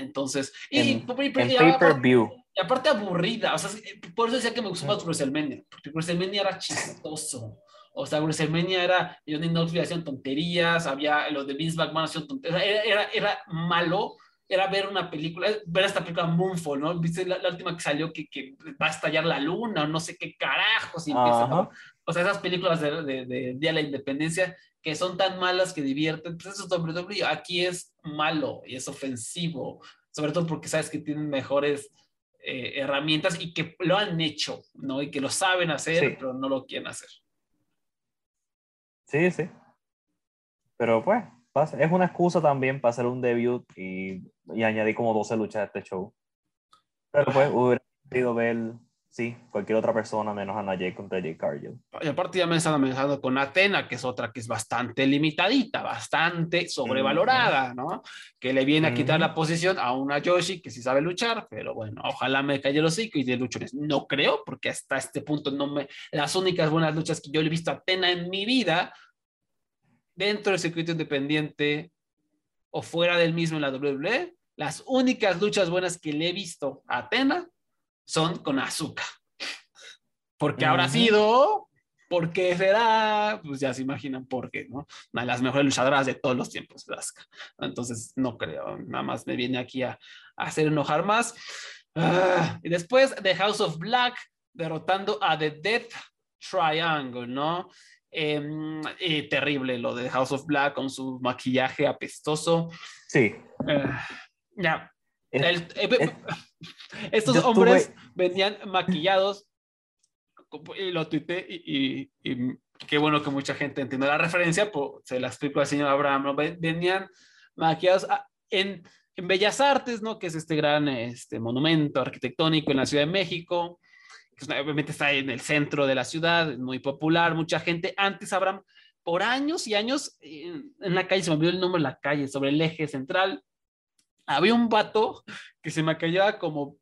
Entonces, y, en, pay-per-view. Y aparte aburrida, o sea, por eso decía que me gustó más WrestleMania, porque WrestleMania era chistoso. O sea, WrestleMania era, Johnny Knoxville hacían tonterías, había los de Vince McMahon hacían tonterías, era, era, era, malo, era ver una película, ver esta película Moonfall, ¿no? Viste la, última que salió que, que, va a estallar la luna, o no sé qué carajos, y empieza, ¿no? O sea, esas películas de, de, de, Día de la Independencia que son tan malas que divierten, pues eso es WWE. Aquí es malo y es ofensivo, sobre todo porque sabes que tienen mejores eh, herramientas y que lo han hecho, ¿no? Y que lo saben hacer, pero no lo quieren hacer. Sí, sí. Pero pues, es una excusa también para hacer un debut y, y añadir como 12 luchas a este show. Pero pues, hubiera querido ver Sí, cualquier otra persona menos a Najee contra Jay Cargill. Y aparte ya me están amenazando con Atena, que es otra que es bastante limitadita, bastante sobrevalorada, ¿no? Que le viene a quitar la posición a una Yoshi que sí sabe luchar, pero bueno, ojalá me calle el hocico y de luchones. No creo, porque hasta este punto no me... Las únicas buenas luchas que yo le he visto a Atena en mi vida, dentro del circuito independiente o fuera del mismo en la WWE, las únicas luchas buenas que le he visto a Atena son con azúcar. Porque habrá sido, porque será, pues ya se imaginan por qué, ¿no? Una de las mejores luchadoras de todos los tiempos, Asuka. Entonces, no creo, nada más me viene aquí a, hacer enojar más. Ah, y después, The House of Black derrotando a The Death Triangle, ¿no? Em, terrible lo de House of Black con su maquillaje apestoso. Sí. Ah, ya. Eh, *laughs* estos hombres venían maquillados y lo tuité y, qué bueno que mucha gente entiende la referencia, pues, se la explico al señor Abraham, venían maquillados en, en, Bellas Artes, ¿no? que es este gran este, monumento arquitectónico en la Ciudad de México, que obviamente está en el centro de la ciudad, muy popular, mucha gente, antes Abraham, por años y años, en, en la calle, se me olvidó el nombre de la calle, sobre el eje central, había un vato que se maquillaba como,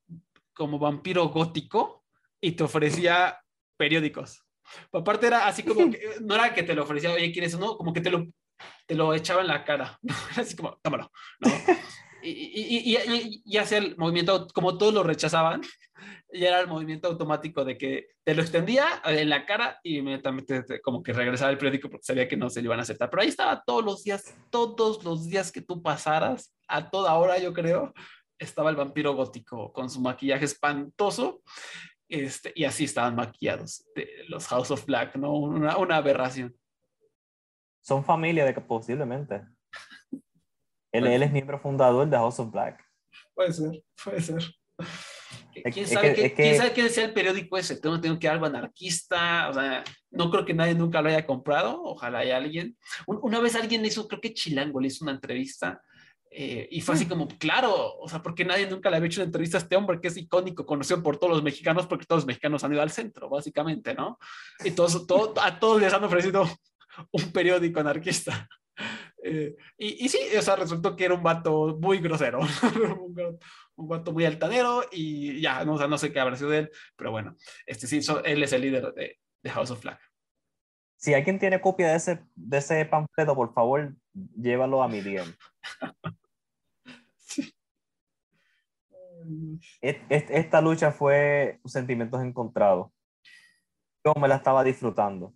como vampiro gótico y te ofrecía periódicos. Aparte era así como que, *laughs* no era que te lo ofrecía, oye, ¿quieres uno? Como que te lo, te lo echaba en la cara. *laughs* Así como, tómalo. *laughs* Y, y, y, y, hacía el movimiento, como todos lo rechazaban, y era el movimiento automático de que te lo extendía en la cara y inmediatamente como que regresaba el periódico porque sabía que no se lo iban a aceptar. Pero ahí estaba todos los días, todos los días que tú pasaras, a toda hora yo creo, estaba el vampiro gótico con su maquillaje espantoso. Este, y así estaban maquillados de los House of Black, ¿no? Una, una aberración. Son familia de que posiblemente. *laughs* Él, él, es miembro fundador de House of Black. Puede ser, puede ser. ¿Quién sabe, qué, ¿quién sabe qué decía el periódico ese? Tengo, tengo que algo anarquista, o sea, no creo que nadie nunca lo haya comprado, ojalá haya alguien. Una vez alguien hizo, creo que Chilango le hizo una entrevista eh, y fue así mm. como, claro, o sea, porque nadie nunca le había hecho una entrevista a este hombre que es icónico, conocido por todos los mexicanos, porque todos los mexicanos han ido al centro, básicamente, ¿no? Y todos, todo, a todos les han ofrecido un periódico anarquista. Eh, y, y, sí, o sea, resultó que era un vato muy grosero, *laughs* un, vato muy altanero y ya, no, o sea, no sé qué habrá sido de él, pero bueno, este sí, él es el líder de, de, House of Flag. Si alguien tiene copia de ese, de ese panfleto, por favor, llévalo a mi DM. *laughs* Esta lucha fue sentimientos encontrados. Yo me la estaba disfrutando.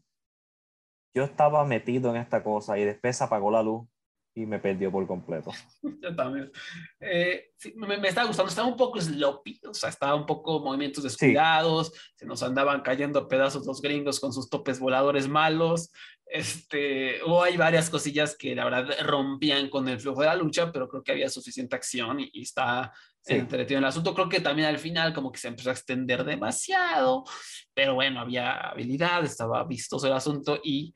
Yo estaba metido en esta cosa y después apagó la luz y me perdió por completo. *laughs* Yo también. Eh, me, me, estaba gustando, estaba un poco sloppy, o sea, estaba un poco movimientos descuidados, se nos andaban cayendo pedazos los gringos con sus topes voladores malos, este, o hay varias cosillas que la verdad rompían con el flujo de la lucha, pero creo que había suficiente acción y, está entretenido el asunto. Creo que también al final como que se empezó a extender demasiado, pero bueno, había habilidad, estaba vistoso el asunto y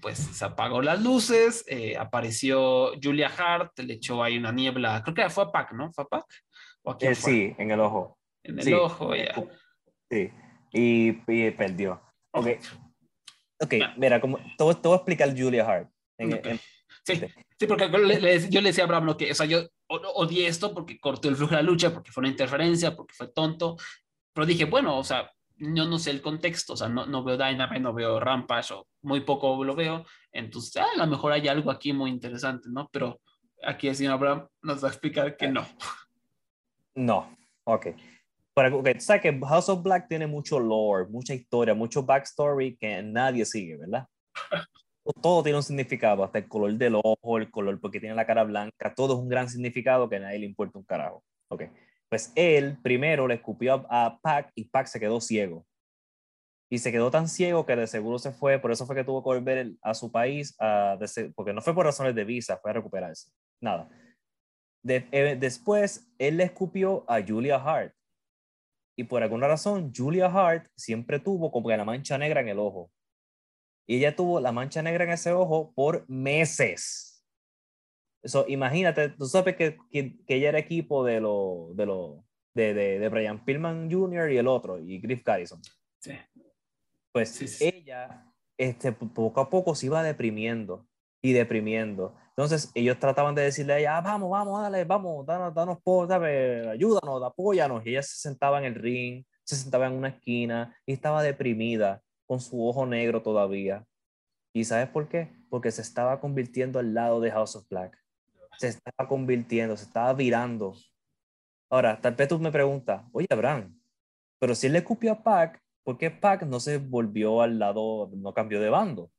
pues se apagó las luces, eh, apareció Julia Hart, le echó ahí una niebla, creo que fue a Pac, ¿no? ¿Fue a Pac? Eh, sí, en el ojo. En el ojo, ya. Sí. y, y perdió. Ok, ok, Ah. mira, como, te, voy- te voy a explicar Julia Hart. En- Ok. en- Sí, sí, porque le- le- yo le decía a Abraham lo que, o sea, yo odié esto porque cortó el flujo de la lucha, porque fue una interferencia, porque fue tonto, pero dije, bueno, o sea, yo no sé el contexto, o sea, no, no veo Dynamite, no veo Rampage, o muy poco lo veo, entonces ah, a lo mejor hay algo aquí muy interesante, ¿no? Pero aquí el señor Abraham nos va a explicar que no. No, ok. Pero, ok, tú sabes que House of Black tiene mucho lore, mucha historia, mucho backstory que nadie sigue, ¿verdad? *laughs* Todo tiene un significado, hasta el color del ojo, el color porque tiene la cara blanca, todo es un gran significado que a nadie le importa un carajo. Ok, pues él primero le escupió a, Pac y Pac se quedó ciego. Y se quedó tan ciego que de seguro se fue, por eso fue que tuvo que volver a su país, a, porque no fue por razones de visa, fue a recuperarse. Nada. De- eh, después, él le escupió a Julia Hart. Y por alguna razón, Julia Hart siempre tuvo como que la mancha negra en el ojo. Y ella tuvo la mancha negra en ese ojo por meses. Eso, imagínate, tú sabes que, que, que ella era equipo de lo, de lo, de, de, de Brian Pillman Jr. y el otro, y Griff Garrison. Sí. Pues Sí, sí, sí. ella, este, po- poco a poco se iba deprimiendo y deprimiendo. Entonces ellos trataban de decirle a ella, "Ah, vamos, vamos, dale, vamos, danos, danos, dame, ayúdanos, apóyanos. Y ella se sentaba en el ring, se sentaba en una esquina y estaba deprimida, con su ojo negro todavía. ¿Y sabes por qué? Porque se estaba convirtiendo al lado de House of Black. Se estaba convirtiendo, se estaba virando. Ahora, tal vez tú me preguntas, oye, Abraham, pero si él le escupió a Pac, ¿por qué Pac no se volvió al lado, no cambió de bando?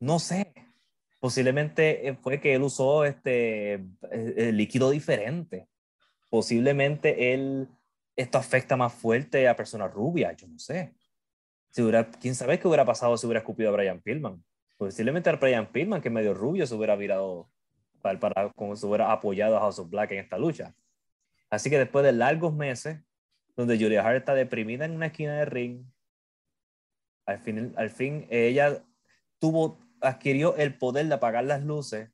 No sé. Posiblemente eh, fue que él usó este eh, eh, líquido diferente. Posiblemente él, esto afecta más fuerte a personas rubias, yo no sé. Si hubiera, ¿Quién sabe qué hubiera pasado si hubiera escupido a Brian Pillman? Posiblemente a Brian Pillman, que medio rubio, se hubiera virado para, para como se hubiera apoyado a House of Black en esta lucha. Así que después de largos meses, donde Julia Hart está deprimida en una esquina de ring, al fin, al fin ella tuvo, adquirió el poder de apagar las luces,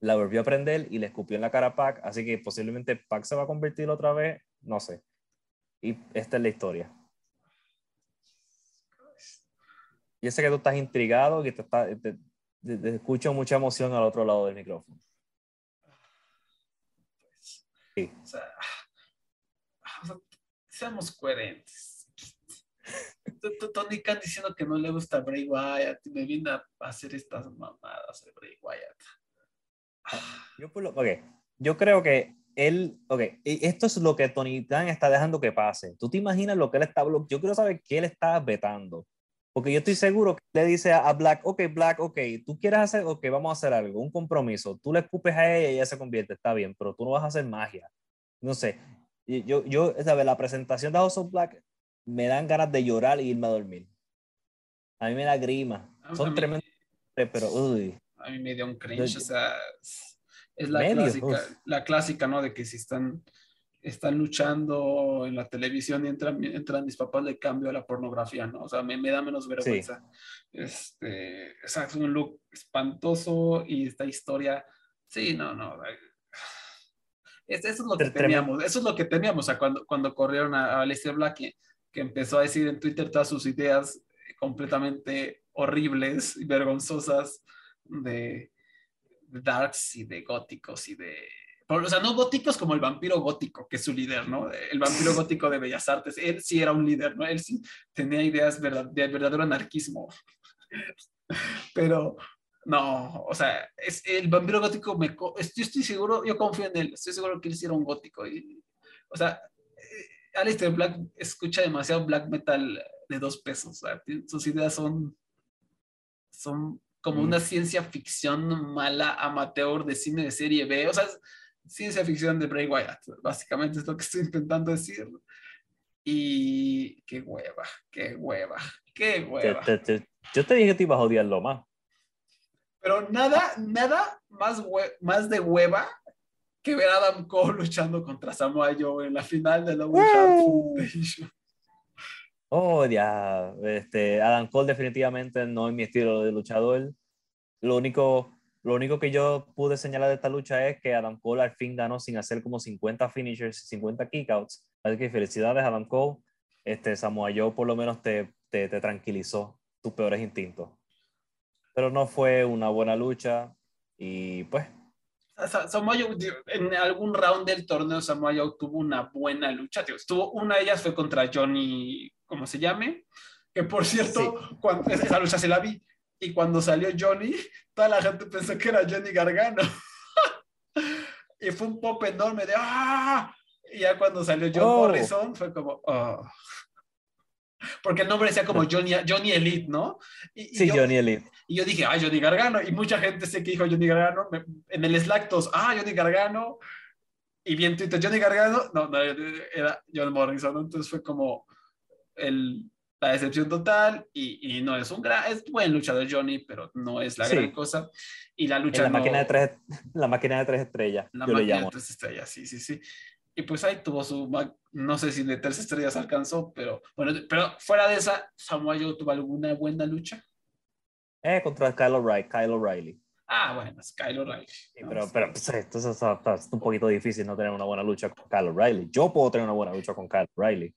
la volvió a prender y le escupió en la cara a Pac, así que posiblemente Pac se va a convertir otra vez, no sé. Y esta es la historia. Yo sé que tú estás intrigado y te, está, te, te- te escucho mucha emoción al otro lado del micrófono. Sí. O sea, o sea, seamos coherentes. Tony Khan diciendo que no le gusta Bray Wyatt y me viene a hacer estas mamadas de Bray Wyatt. Yo, lo- yo creo que él, ok, esto es lo que Tony Khan está dejando que pase. ¿Tú te imaginas lo que él está? Yo quiero saber qué él está vetando. Porque yo estoy seguro que le dice a Black, ok, Black, ok, tú quieres hacer, ok, vamos a hacer algo, un compromiso. Tú le escupes a ella y ella se convierte, está bien, pero tú no vas a hacer magia. No sé. Yo, yo, ¿sabes? La presentación de House of Black me dan ganas de llorar y irme a dormir. A mí me da grima. Son tremendos, pero uy. A mí me dio un cringe, Yo- o sea, es- la Medio, clásica, uf. la clásica, ¿no? De que si están, están luchando en la televisión y entran, entran mis papás, le cambio a la pornografía, ¿no? O sea, me, me da menos vergüenza. Este, o sea, es un look espantoso y esta historia, sí, no, no. Eso es lo que teníamos, eso es lo que teníamos, o sea, cuando, cuando corrieron a, a Black, que, empezó a decir en Twitter todas sus ideas completamente horribles y vergonzosas de, de darks y de góticos y de... O sea, no góticos como el vampiro gótico, que es su líder, ¿no? El vampiro *laughs* gótico de Bellas Artes. Él sí era un líder, ¿no? Él sí tenía ideas verdad- de verdadero anarquismo. *laughs* Pero no, o sea, es, el vampiro gótico, me, yo estoy seguro, yo confío en él, estoy seguro que él sí era un gótico. Y, o sea, Aleister Black escucha demasiado black metal de dos pesos. tiene- sus ideas son, son como Mm. una ciencia ficción mala, amateur de cine de serie B. O sea, es ciencia ficción de Bray Wyatt, básicamente es lo que estoy intentando decir. Y qué hueva, qué hueva, qué Te- hueva. te- te- yo te dije que te ibas a odiarlo más. Pero nada, nada más, más de hueva que ver a Adam Cole luchando contra Samoa Joe en la final de la. Foundation. Oh, ya. Este, Adam Cole definitivamente no es mi estilo de luchador. Lo único, lo único que yo pude señalar de esta lucha es que Adam Cole al fin ganó sin hacer como 50 finishers, 50 kickouts. Así que felicidades, Adam Cole. este Samoa Joe por lo menos te, te, te tranquilizó tus peores instintos. Pero no fue una buena lucha y pues Samoa en algún round del torneo Samoa tuvo una buena lucha. Tío. Estuvo, una de ellas fue contra Johnny, ¿cómo se llame? Que por cierto, cuando, esa lucha se la vi. Y cuando salió Johnny, toda la gente pensó que era Johnny Gargano. *laughs* y fue un pop enorme de ¡ah! Y ya cuando salió John Oh. Morrison fue como ¡ah! Porque el nombre decía como *laughs* Johnny, Johnny Elite, ¿no? Y, y sí, yo, Johnny Elite. Y yo dije, ah, Johnny Gargano. Y mucha gente sé que dijo Johnny Gargano. me- en el Slack todos, ah, Johnny Gargano. Y bien Twitter, Johnny Gargano. No, no, era John Morrison. ¿no? Entonces fue como el, la decepción total. Y, y no es un gran, es buen luchador Johnny, pero no es la Sí. gran cosa. Y la En lucha la, no- máquina de tres, la máquina de tres estrellas, la yo le máquina de llamo. tres estrellas, sí, sí, sí. Y pues ahí tuvo su, no sé si de tres estrellas alcanzó, pero bueno, pero fuera de esa, Samoa Joe tuvo alguna buena lucha. Eh, contra Kyle O'Reilly. Kyle O'Reilly. Ah, bueno, es Kyle O'Reilly. Sí, ¿no? pero, pero pues, esto es, está un poquito difícil no tener una buena lucha con Kyle O'Reilly. Yo puedo tener una buena lucha con Kyle O'Reilly.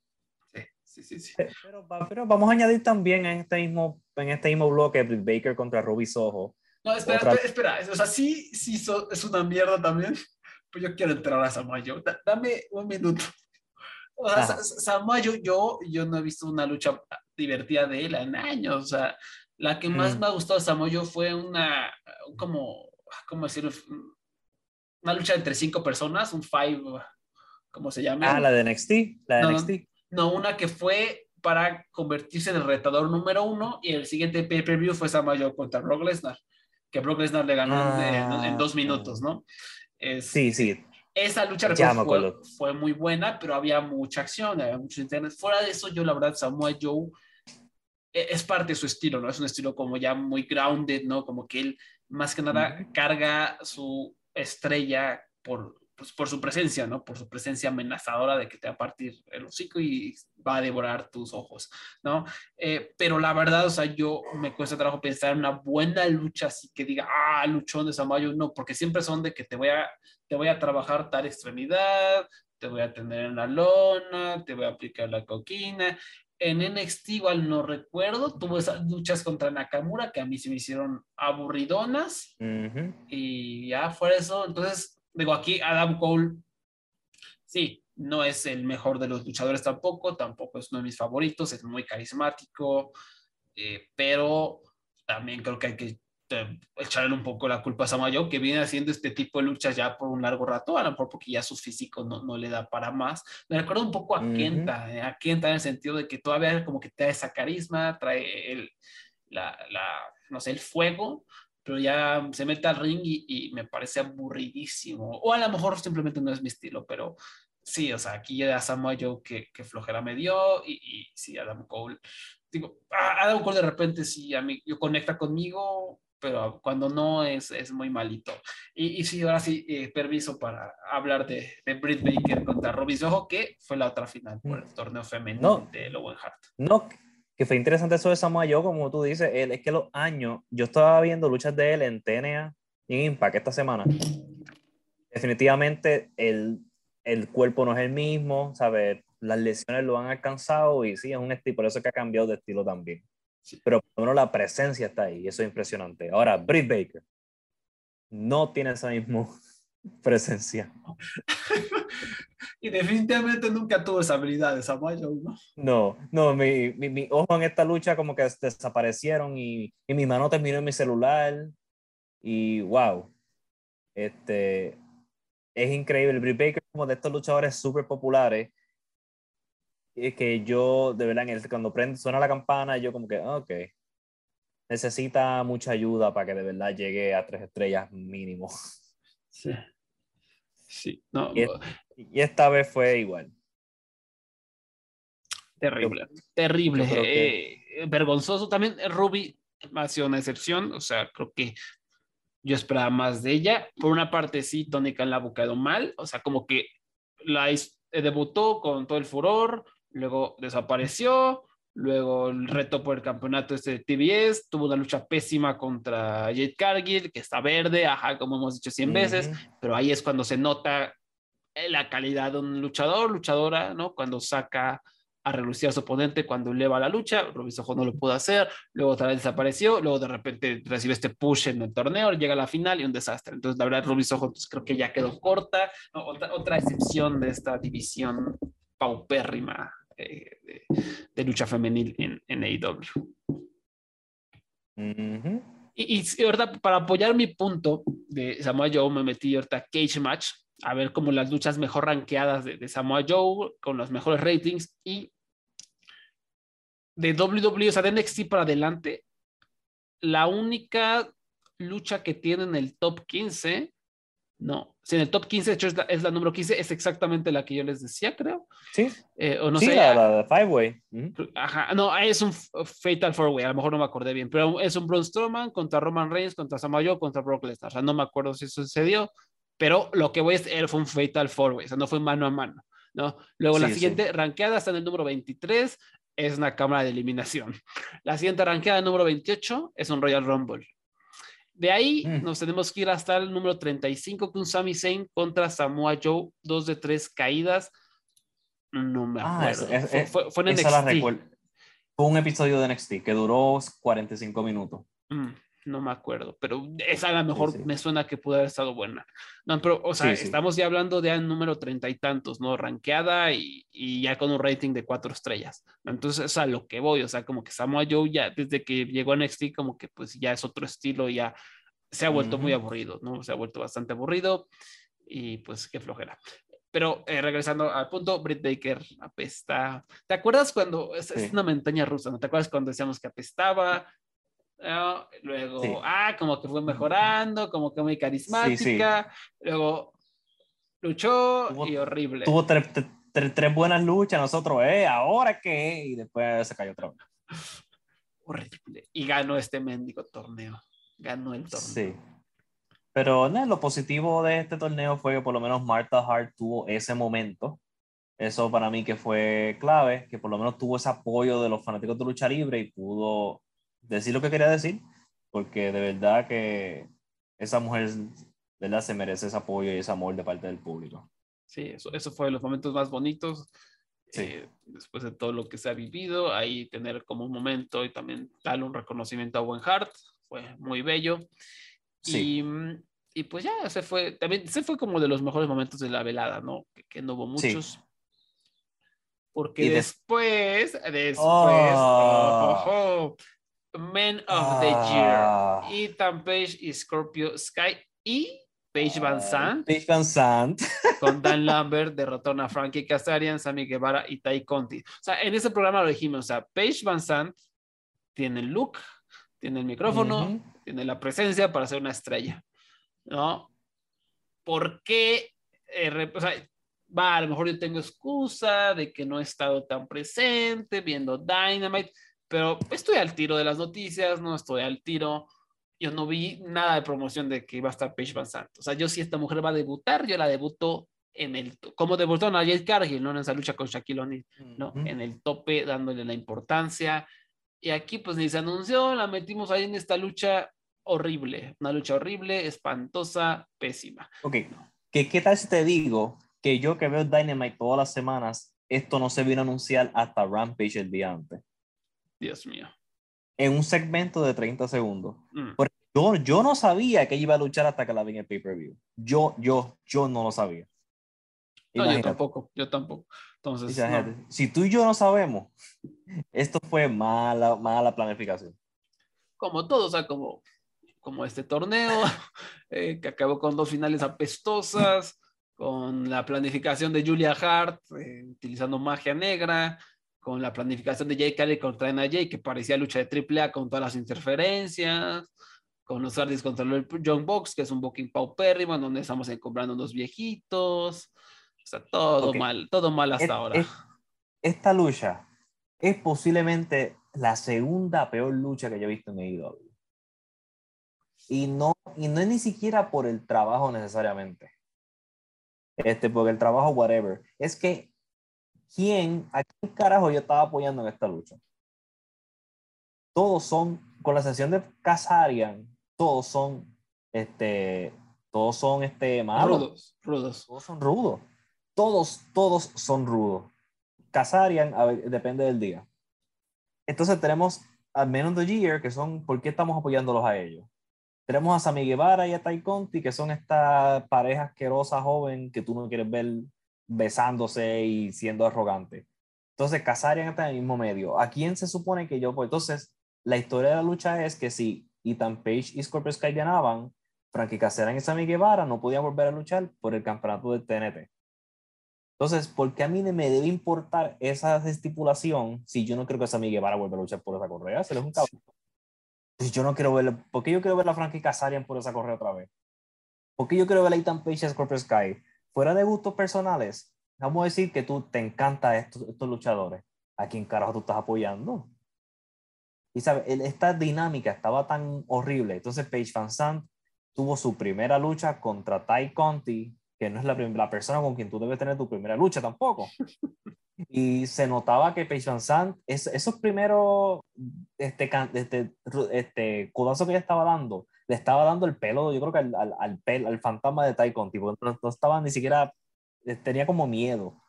Sí, sí, sí. Pero, va- pero vamos a añadir también en este mismo, en este mismo bloque Britt Baker contra Ruby Soho. No, espera, Otra- espera, espera, o sea, sí, sí so- es una mierda también, pues yo quiero entrar a. Da- dame un minuto. O sea, Ajá. Sa- Sa- Samoa Joe, yo, yo no he visto una lucha divertida de él en años, o sea, la que más Mm. me ha gustado de Samoa Joe fue una, como, ¿cómo decirlo? Una lucha entre cinco personas, un five, ¿cómo se llama? Ah, la de NXT. La de No. NXT. No, una que fue para convertirse en el retador número uno y el siguiente pay-per-view fue Samoa Joe contra Brock Lesnar, que Brock Lesnar le ganó en- en, Ah. en dos minutos, ¿no? Es- Sí, sí. Esa lucha recuerdo, fue, fue muy buena, pero había mucha acción, había mucho internet. Fuera de eso, yo la verdad, Samoa Joe es parte de su estilo, ¿no? Es un estilo como ya muy grounded, ¿no? Como que él más que nada carga su estrella por, pues, por su presencia, ¿no? Por su presencia amenazadora de que te va a partir el hocico y va a devorar tus ojos, ¿no? Eh, pero la verdad, o sea, yo me cuesta trabajo pensar en una buena lucha así que diga, ah, luchón de Samoa Joe, no, porque siempre son de que te voy a, te voy a trabajar tal extremidad, te voy a tener en la lona, te voy a aplicar la coquina. En NXT igual no recuerdo, tuvo esas luchas contra Nakamura que a mí se me hicieron aburridonas. Y ya fuera eso, entonces digo aquí Adam Cole, sí, no es el mejor de los luchadores tampoco, tampoco es uno de mis favoritos, es muy carismático, eh, pero también creo que hay que echarle un poco la culpa a Samoa Joe, que viene haciendo este tipo de luchas ya por un largo rato, a lo mejor porque ya su físico no, no le da para más. Me recuerda un poco a Ujú. Kenta, eh, a Kenta en el sentido de que todavía como que trae esa carisma, trae el, la, la, no sé, el fuego, pero ya se mete al ring y, y me parece aburridísimo. O a lo mejor simplemente no es mi estilo, pero sí, o sea, aquí ya Samoa Joe que, que flojera me dio y, y sí, Adam Cole. Digo, Adam Cole de repente sí, a mí, yo conecta conmigo, pero cuando no es, es muy malito. Y, y sí, ahora sí, eh, permiso para hablar de, de Britt Baker contra Robbie Soho, que fue la otra final por el torneo femenino No. de Lowen Hart. No, que fue interesante eso de Samoa Joe, como tú dices, él, es que los años, yo estaba viendo luchas de él en TNA y en Impact esta semana. Definitivamente el, el cuerpo no es el mismo, ¿sabes? Las lesiones lo han alcanzado y sí, es un estilo, por eso es que ha cambiado de estilo también. Sí. Pero por lo menos la presencia está ahí y eso es impresionante. Ahora, Britt Baker no tiene esa misma *laughs* presencia. *laughs* y definitivamente nunca tuvo esa habilidad de Samoa Joe, ¿no? No, no, mi, mi, mi ojo en esta lucha como que desaparecieron y, y mi mano terminó en mi celular y wow, este, es increíble. Britt Baker como de estos luchadores súper populares que yo, de verdad, cuando prende, suena la campana, yo como que, ah, ok, necesita mucha ayuda para que de verdad llegue a tres estrellas mínimo. Sí. Sí, no, Y, y esta vez fue igual. terrible, terrible, yo que- eh, vergonzoso. También eh, Ruby ha sido una excepción, o sea, creo que yo esperaba más de ella. Por una parte, sí, Khan la ha buscado mal, o sea, como que la eh, debutó con todo el furor, luego desapareció, luego el reto por el campeonato este de TBS, tuvo una lucha pésima contra Jade Cargill, que está verde, ajá, como hemos dicho 100 veces, Ujú. pero ahí es cuando se nota eh, la calidad de un luchador, luchadora, ¿no? Cuando saca a relucir a su oponente cuando eleva la lucha. Ruby Soho no lo pudo hacer, luego otra vez desapareció, luego de repente recibe este push en el torneo, llega a la final y un desastre. Entonces, la verdad, Ruby Soho pues, creo que ya quedó corta. Otra, otra excepción de esta división paupérrima eh, de, de, lucha femenil en, en AEW. Uh -huh. Y, y, ahorita, para apoyar mi punto de Samoa Joe, me metí ahorita Cage Match, a ver como las luchas mejor rankeadas de, de, Samoa Joe, con los mejores ratings, y de WWE, o sea, de NXT para adelante, la única lucha que tiene en el top 15, no, si en el top 15, de hecho es la, es la número 15, es exactamente la que yo les decía, creo. Sí. Eh, o no sí, sé, la, la de Five Way. Uh -huh. Ajá, no, es un Fatal Four Way, a lo mejor no me acordé bien, pero es un Braun Strowman contra Roman Reigns, contra Samoa Joe, contra Brock Lesnar. O sea, no me acuerdo si eso sucedió, pero lo que voy es, él fue un Fatal Four Way, o sea, no fue mano a mano. ¿no? Luego sí, la siguiente sí. ranqueada está en el número 23, es una cámara de eliminación. *laughs* La siguiente ranqueada, número 28, es un Royal Rumble. De ahí mm. nos tenemos que ir hasta el número 35 con Sami Zayn contra Samoa Joe, dos de tres caídas. No me acuerdo. Ah, es, es, fue, fue, en NXT. Fue un episodio de NXT que duró 45 minutos. Mm, no me acuerdo, pero esa a lo mejor sí, sí. me suena que pudo haber estado buena. No, pero, o sea, sí, estamos ya hablando de número treinta y tantos, ¿no? Ranqueada y, y, ya con un rating de cuatro estrellas. Entonces, es a lo que voy, o sea, como que Samoa Joe ya desde que llegó a NXT, como que pues ya es otro estilo, ya se ha vuelto uh -huh. muy aburrido, ¿no? Se ha vuelto bastante aburrido y pues qué flojera. Pero eh, regresando al punto, Britt Baker apesta. ¿Te acuerdas cuando es, es, una montaña rusa? ¿No te acuerdas cuando decíamos que apestaba? ¿No? Luego, sí. ah, como que fue mejorando, como que muy carismática. Luego luchó tuvo, y horrible. Tuvo tres, tres, tres, buenas luchas, nosotros, eh, ¿ahora qué? Y después se cayó otra vez. Horrible. Y ganó este mendigo torneo. Ganó el torneo. Sí. Pero no, lo positivo de este torneo fue que por lo menos Martha Hart tuvo ese momento. Eso para mí que fue clave, que por lo menos tuvo ese apoyo de los fanáticos de lucha libre y pudo decir lo que quería decir, porque de verdad que esa mujer ¿verdad? se merece ese apoyo y ese amor de parte del público. Sí, eso, eso fue de los momentos más bonitos. Sí. Eh, después de todo lo que se ha vivido, ahí tener como un momento y también darle un reconocimiento a Buen Hart, fue muy bello. Sí. Y, y, pues ya, se fue, también se fue como de los mejores momentos de la velada, ¿no? Que, que no hubo muchos. Sí. Porque después, después, oh. Oh, oh, Men of ah. the Year, Ethan Page y Scorpio Sky y Paige Van Sant. Paige Van Sant. *laughs* con Dan Lambert derrotaron a Frankie Kazarian, Sammy Guevara y Tai Conti. O sea, en ese programa lo dijimos, o sea, Paige Van Sant tiene el look, tiene el micrófono, uh -huh. tiene la presencia para ser una estrella, ¿no? ¿Por qué? Eh, o sea, va, a lo mejor yo tengo excusa de que no he estado tan presente viendo Dynamite, pero estoy al tiro de las noticias, no estoy al tiro. Yo no vi nada de promoción de que iba a estar Paige Van Sant. O sea, yo si esta mujer va a debutar, yo la debuto en el, como debutó a Jade Cargill, ¿no? En esa lucha con Shaquille O'Neal, ¿no? Uh -huh. En el tope, dándole la importancia. Y aquí pues ni se anunció, la metimos ahí en esta lucha horrible, una lucha horrible, espantosa, pésima. Ok, ¿Qué, ¿qué tal si te digo que yo que veo Dynamite todas las semanas, esto no se vino a anunciar hasta Rampage el día antes? Dios mío. En un segmento de 30 segundos. Mm. Porque yo, yo no sabía que iba a luchar hasta que la vi en el pay-per-view. Yo, yo, yo no lo sabía. No, yo tampoco, yo tampoco. Entonces, no. si tú y yo no sabemos, esto fue mala, mala planificación. Como todo, o sea, como, como este torneo, *laughs* eh, que acabó con dos finales apestosas, con la planificación de Julia Hart, eh, utilizando magia negra, con la planificación de Jay Carey contra NJ, que parecía lucha de AAA con todas las interferencias, con los Hardys contra el John Box, que es un booking paupérrimo, donde estamos comprando unos viejitos. O sea, todo okay. mal, todo mal hasta es, ahora. Es, esta lucha es posiblemente la segunda peor lucha que yo he visto en AEW. Y no, y no es ni siquiera por el trabajo necesariamente. Este, porque el trabajo, whatever. Es que, ¿quién, a quién carajo yo estaba apoyando en esta lucha? Todos son, con la sesión de Kazarian, todos son, este, todos son, este, malos. Rudos, rudos. Todos son rudos todos, todos son rudos. Kazarian, a ver, depende del día. Entonces tenemos a Men of the Year, que son, ¿por qué estamos apoyándolos a ellos? Tenemos a Sami Guevara y a Tai Conti, que son esta pareja asquerosa joven que tú no quieres ver besándose y siendo arrogante. Entonces, Kazarian está en el mismo medio. ¿A quién se supone que yo? Pues entonces, la historia de la lucha es que si Ethan Page y Scorpio Sky ganaban, Frankie Kazarian y Sammy Guevara no podían volver a luchar por el campeonato del TNT. Entonces, ¿por qué a mí me debe importar esa estipulación si yo no creo que Sammy Guevara vuelva a luchar por esa correa? Se le es un cabrón. Pues yo no quiero ver, ¿por qué yo quiero ver a Frankie Kazarian por esa correa otra vez? ¿Por qué yo quiero ver a Ethan Page y Scorpio Sky? Fuera de gustos personales, vamos a decir que tú te encanta estos, estos luchadores. ¿A quién carajo tú estás apoyando? Y sabes, esta dinámica estaba tan horrible. Entonces, Paige Van Sant tuvo su primera lucha contra Tai Conti, que no es la, la persona con quien tú debes tener tu primera lucha tampoco. *laughs* y se notaba que Van Sant, es, esos primeros este, este, este codazos que ella estaba dando, le estaba dando el pelo, yo creo que al, al, al, al fantasma de Tai Conti, porque no, no estaba ni siquiera, eh, tenía como miedo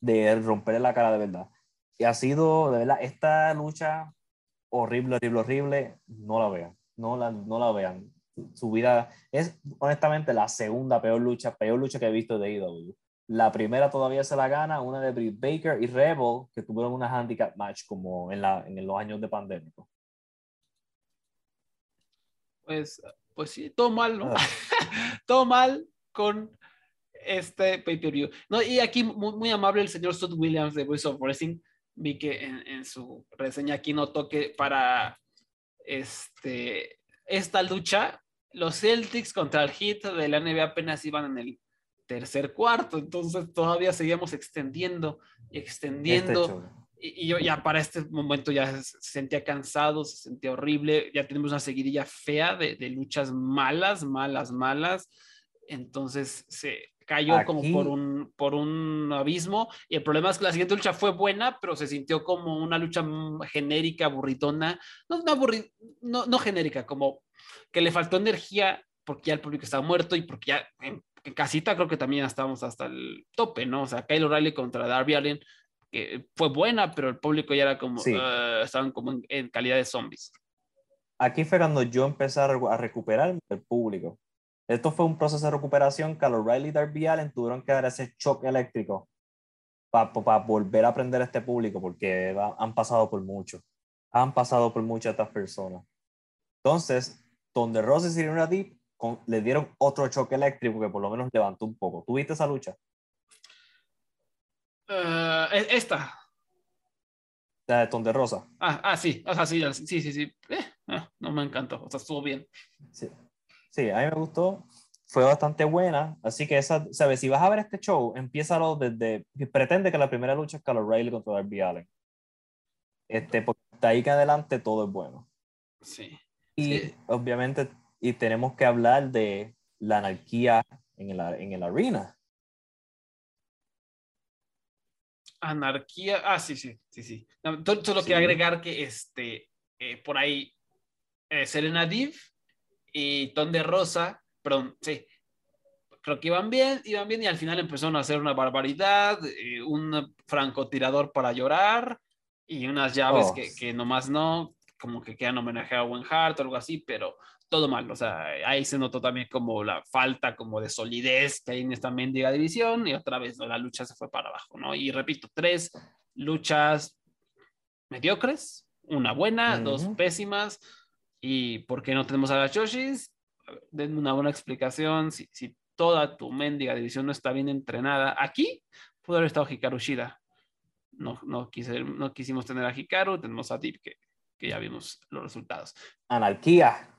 de romperle la cara de verdad. Y ha sido, de verdad, esta lucha horrible, horrible, horrible, no la vean, no la, no la vean. Su vida es honestamente la segunda peor lucha, peor lucha que he visto de IW. La primera todavía se la gana, una de Britt Baker y Rebel, que tuvieron una handicap match como en, la, en los años de pandémico. Pues, pues sí, todo mal, ¿no? Ah. *laughs* todo mal con este pay-per-view. No, y aquí muy, muy, amable el señor Stud Williams de Voice of Wrestling vi que en, su reseña aquí notó que para este, esta lucha, los Celtics contra el Heat de la NBA apenas iban en el tercer cuarto, entonces todavía seguíamos extendiendo y extendiendo. Este y, yo ya para este momento ya se sentía cansado, se sentía horrible, ya tenemos una seguidilla fea de, de luchas malas, malas, malas. Entonces se, cayó como por un, por un abismo. Y el problema es que la siguiente lucha fue buena, pero se sintió como una lucha genérica, aburritona. No, no, no, genérica, como que le faltó energía porque ya el público estaba muerto y porque ya en, casita creo que también estábamos hasta el tope, ¿no? O sea, Kyle O'Reilly contra Darby Allin, que fue buena, pero el público ya era como, ah, estaban como en, en, calidad de zombies. Aquí fue cuando yo empecé a recuperar el público esto fue un proceso de recuperación que los Riley Darby Allen tuvieron que dar ese shock eléctrico para volver a aprender a este público, porque han pasado por mucho. Han pasado por muchas estas personas. Entonces, donde Rose y Sirena Deep le dieron otro choque eléctrico que por lo menos levantó un poco. ¿Tuviste esa lucha? Uh, esta. La de Tonde Rosa. Ah, ah, sí, o sea, sí, sí, sí, sí. Eh, ah, no me encantó, o sea, estuvo bien. Sí. Sí, a mí me gustó. Fue bastante buena. Así que, esa, ¿sabes? Si vas a ver este show, empiézalo desde. Pretende que la primera lucha es Carlos Riley contra Darby Allen. Este, porque de ahí que adelante todo es bueno. Sí. Y obviamente, y tenemos que hablar de la anarquía en el, en el arena. Anarquía, ah, sí, sí, sí, sí. Solo quiero agregar que este, eh, por ahí, eh, Serena Div y Ton de Rosa, perdón, sí, creo que iban bien, iban bien y al final empezaron a hacer una barbaridad, eh, un francotirador para llorar y unas llaves oh. que, que nomás no, como que quedan homenaje a Owen Hart o algo así, pero todo mal, o sea, ahí se notó también como la falta como de solidez que hay en esta mendiga división y otra vez la lucha se fue para abajo, ¿no? Y repito, tres luchas mediocres, una buena, dos pésimas, ¿Y por qué no tenemos a las Yoshis? Denme una buena explicación. Si, si toda tu mendiga división no está bien entrenada, aquí pudo haber estado Hikaru Shida. No, no, quise, no quisimos tener a Hikaru, tenemos a Deep, que, que ya vimos los resultados. Anarquía.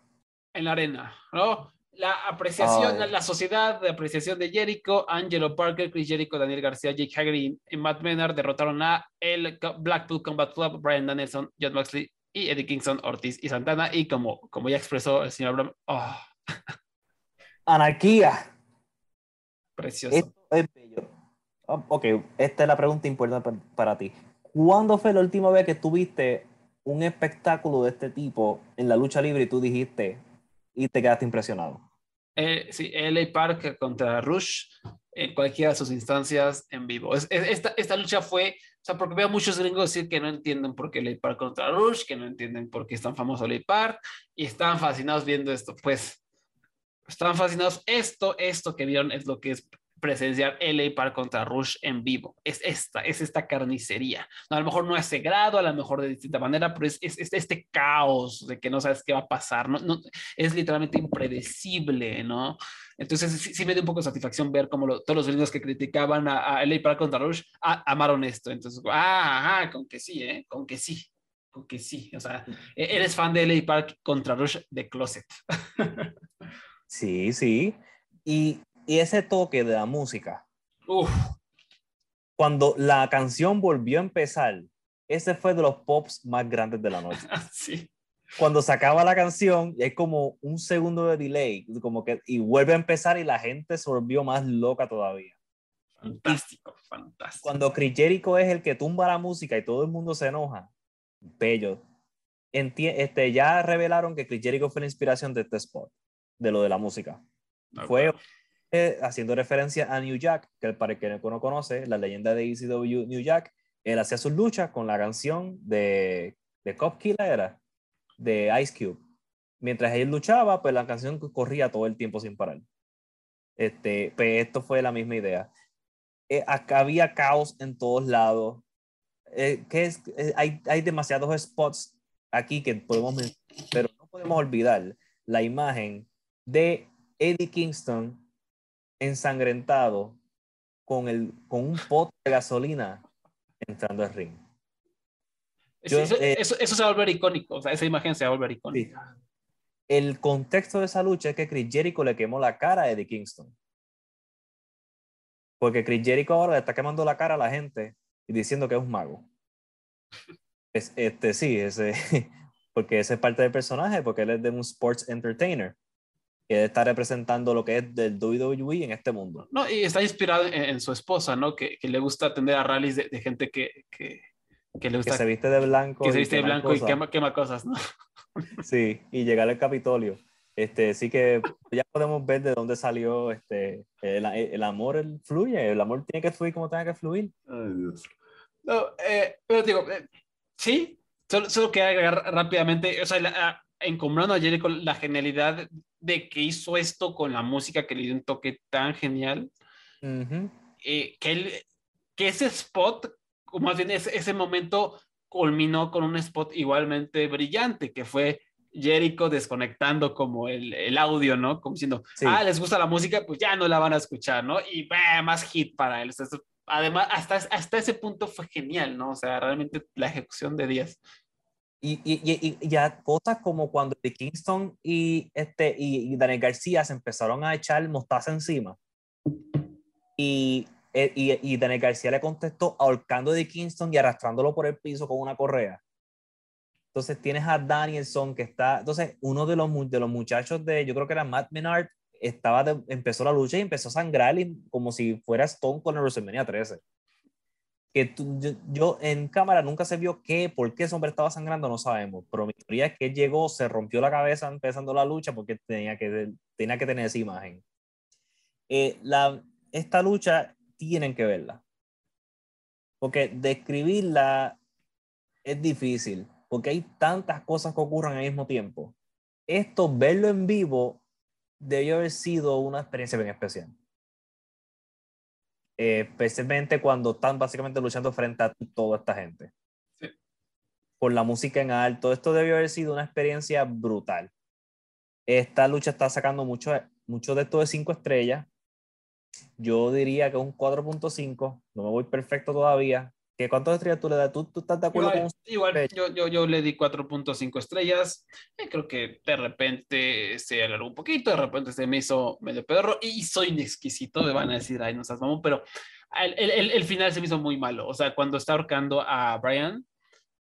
En la arena, ¿no? La apreciación, la, sociedad de apreciación de Jericho, Angelo Parker, Chris Jericho, Daniel García, Jake Hager y Matt Menard derrotaron a el Blackpool Combat Club, Brian Danielson, John Moxley y Eddie Kingston, Ortiz y Santana. Y como, como ya expresó el señor Abraham, oh. *laughs* anarquía. Precioso. es bello. Oh, ok, esta es la pregunta importante para, ti. ¿Cuándo fue la última vez que tuviste un espectáculo de este tipo en la lucha libre y tú dijiste y te quedaste impresionado? Eh, sí, LA Park contra Rush en cualquiera de sus instancias en vivo. esta, esta lucha fue O sea, porque veo muchos gringos decir que no entienden por qué Ley Park contra Rush, que no entienden por qué es tan famoso Ley Park y están fascinados viendo esto. Pues están fascinados. Esto, esto que vieron es lo que es presenciar LA Park contra Rush en vivo. Es esta, es esta carnicería. a lo mejor no es grado, a lo mejor de distinta manera, pero es, es, este caos de que no sabes qué va a pasar. No, no es literalmente impredecible, ¿no? Entonces sí, me dio un poco de satisfacción ver cómo todos los gringos que criticaban a, a LA Park contra Rush amaron esto. Entonces, ah, ajá, con que sí, ¿eh? Con que sí. Con que sí. O sea, e, eres fan de LA Park contra Rush de Closet. *laughs* sí, sí. Y y ese toque de la música. Cuando la canción volvió a empezar, ese fue de los pops más grandes de la noche. *laughs* sí. Cuando se acaba la canción, es como un segundo de delay, como que, y vuelve a empezar y la gente se volvió más loca todavía. Fantástico, fantástico. Cuando Chris Jericho es el que tumba la música y todo el mundo se enoja, bello. este, ya revelaron que Chris Jericho fue la inspiración de este spot, de lo de la música. Fue eh, haciendo referencia a New Jack, que para el no conoce, la leyenda de ECW New Jack, él hacía sus luchas con la canción de, de Cop Killer, era, de Ice Cube. Mientras él luchaba, pues la canción corría todo el tiempo sin parar. Este, pues esto fue la misma idea. Eh, había caos en todos lados. Eh, que hay, hay demasiados spots aquí que podemos pero no podemos olvidar la imagen de Eddie Kingston ensangrentado con, el, con un pot de gasolina entrando al ring. Eh, eso, eso, se va a volver icónico, o sea, esa imagen se va a volver icónica. El contexto de esa lucha es que Chris Jericho le quemó la cara a Eddie Kingston. Porque Chris Jericho ahora le está quemando la cara a la gente y diciendo que es un mago. *laughs* Es, este, sí, ese, *laughs* porque ese es parte del personaje, porque él es de un sports entertainer que está representando lo que es del WWE en este mundo. No, y está inspirado en, su esposa, ¿no? Que, que, le gusta atender a rallies de, de gente que, que, que, le gusta. Que se viste de blanco. Que se viste de blanco y quema, quema, cosas, ¿no? *laughs* Sí, y llegar al Capitolio. Este, sí que ya podemos ver de dónde salió este, el, el amor el fluye, el amor tiene que fluir como tenga que fluir. Ay, Dios. No, eh, pero digo, eh, sí, solo, solo quería agregar rápidamente, o sea, la, encombrando a Jericho la genialidad de que hizo esto con la música que le dio un toque tan genial. Eh, que, él, que ese spot, o más bien ese, ese, momento, culminó con un spot igualmente brillante, que fue Jericho desconectando como el, el audio, ¿no? Como diciendo, ah, les gusta la música, pues ya no la van a escuchar, ¿no? Y bah, más hit para él. además, hasta, hasta ese punto fue genial, ¿no? O sea, realmente la ejecución de 10. Y, y, y, ya cosas como cuando de Kingston y, este, y, Daniel García se empezaron a echar mostaza encima. Y, y, y Daniel García le contestó ahorcando de Kingston y arrastrándolo por el piso con una correa. Entonces tienes a Danielson que está, entonces uno de los, de los muchachos de, yo creo que era Matt Menard, estaba empezó la lucha y empezó a sangrar como si fuera Stone con el WrestleMania 13 que yo, en cámara nunca se vio qué, por qué ese hombre estaba sangrando, no sabemos, pero mi teoría es que llegó, se rompió la cabeza empezando la lucha porque tenía que, tenía que tener esa imagen. Eh, la, esta lucha tienen que verla, porque describirla es difícil, porque hay tantas cosas que ocurren al mismo tiempo. Esto, verlo en vivo, debió haber sido una experiencia bien especial. Eh, especialmente cuando están básicamente luchando frente a toda esta gente. Sí. Por la música en alto, esto debió haber sido una experiencia brutal. Esta lucha está sacando mucho, mucho de esto de 5 estrellas. Yo diría que un 4.5, no me voy perfecto todavía, ¿Qué, ¿Cuántas estrellas tú le das? ¿Tú, estás de acuerdo igual, con Igual, yo, yo, yo, le di 4.5 estrellas. Eh, creo que de repente se alargó un poquito, de repente se me hizo medio pedorro y soy exquisito. Me van a decir, ay, no seas mamón, pero el, el, el, final se me hizo muy malo. O sea, cuando está ahorcando a Brian.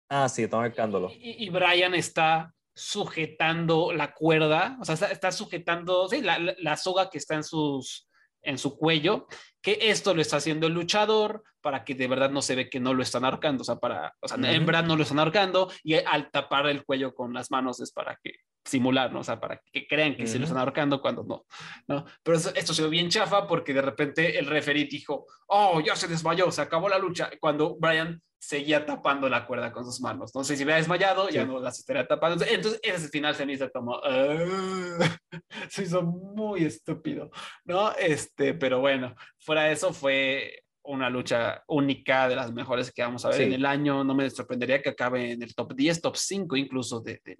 Ah, sí, está ahorcándolo. Y, y, Brian está sujetando la cuerda, o sea, está, está sujetando sí, la, la, soga que está en sus en su cuello, que esto lo está haciendo el luchador para que de verdad no se ve que no lo están ahorcando, o sea, para, o sea, en verdad no lo están ahorcando y al tapar el cuello con las manos es para que simular, ¿no? O sea, para que crean que se lo están ahorcando cuando no, ¿no? Pero esto se ve bien chafa porque de repente el referee dijo, oh, ya se desmayó, se acabó la lucha, cuando Brian seguía tapando la cuerda con sus manos. No sé si hubiera desmayado, ya no las estaría tapando. Entonces, ese final se me hizo como, ah", *laughs* se hizo muy estúpido, ¿no? Este, pero bueno, fuera de eso fue una lucha única, de las mejores que vamos a ver en el año. No me sorprendería que acabe en el top 10, top 5 incluso del de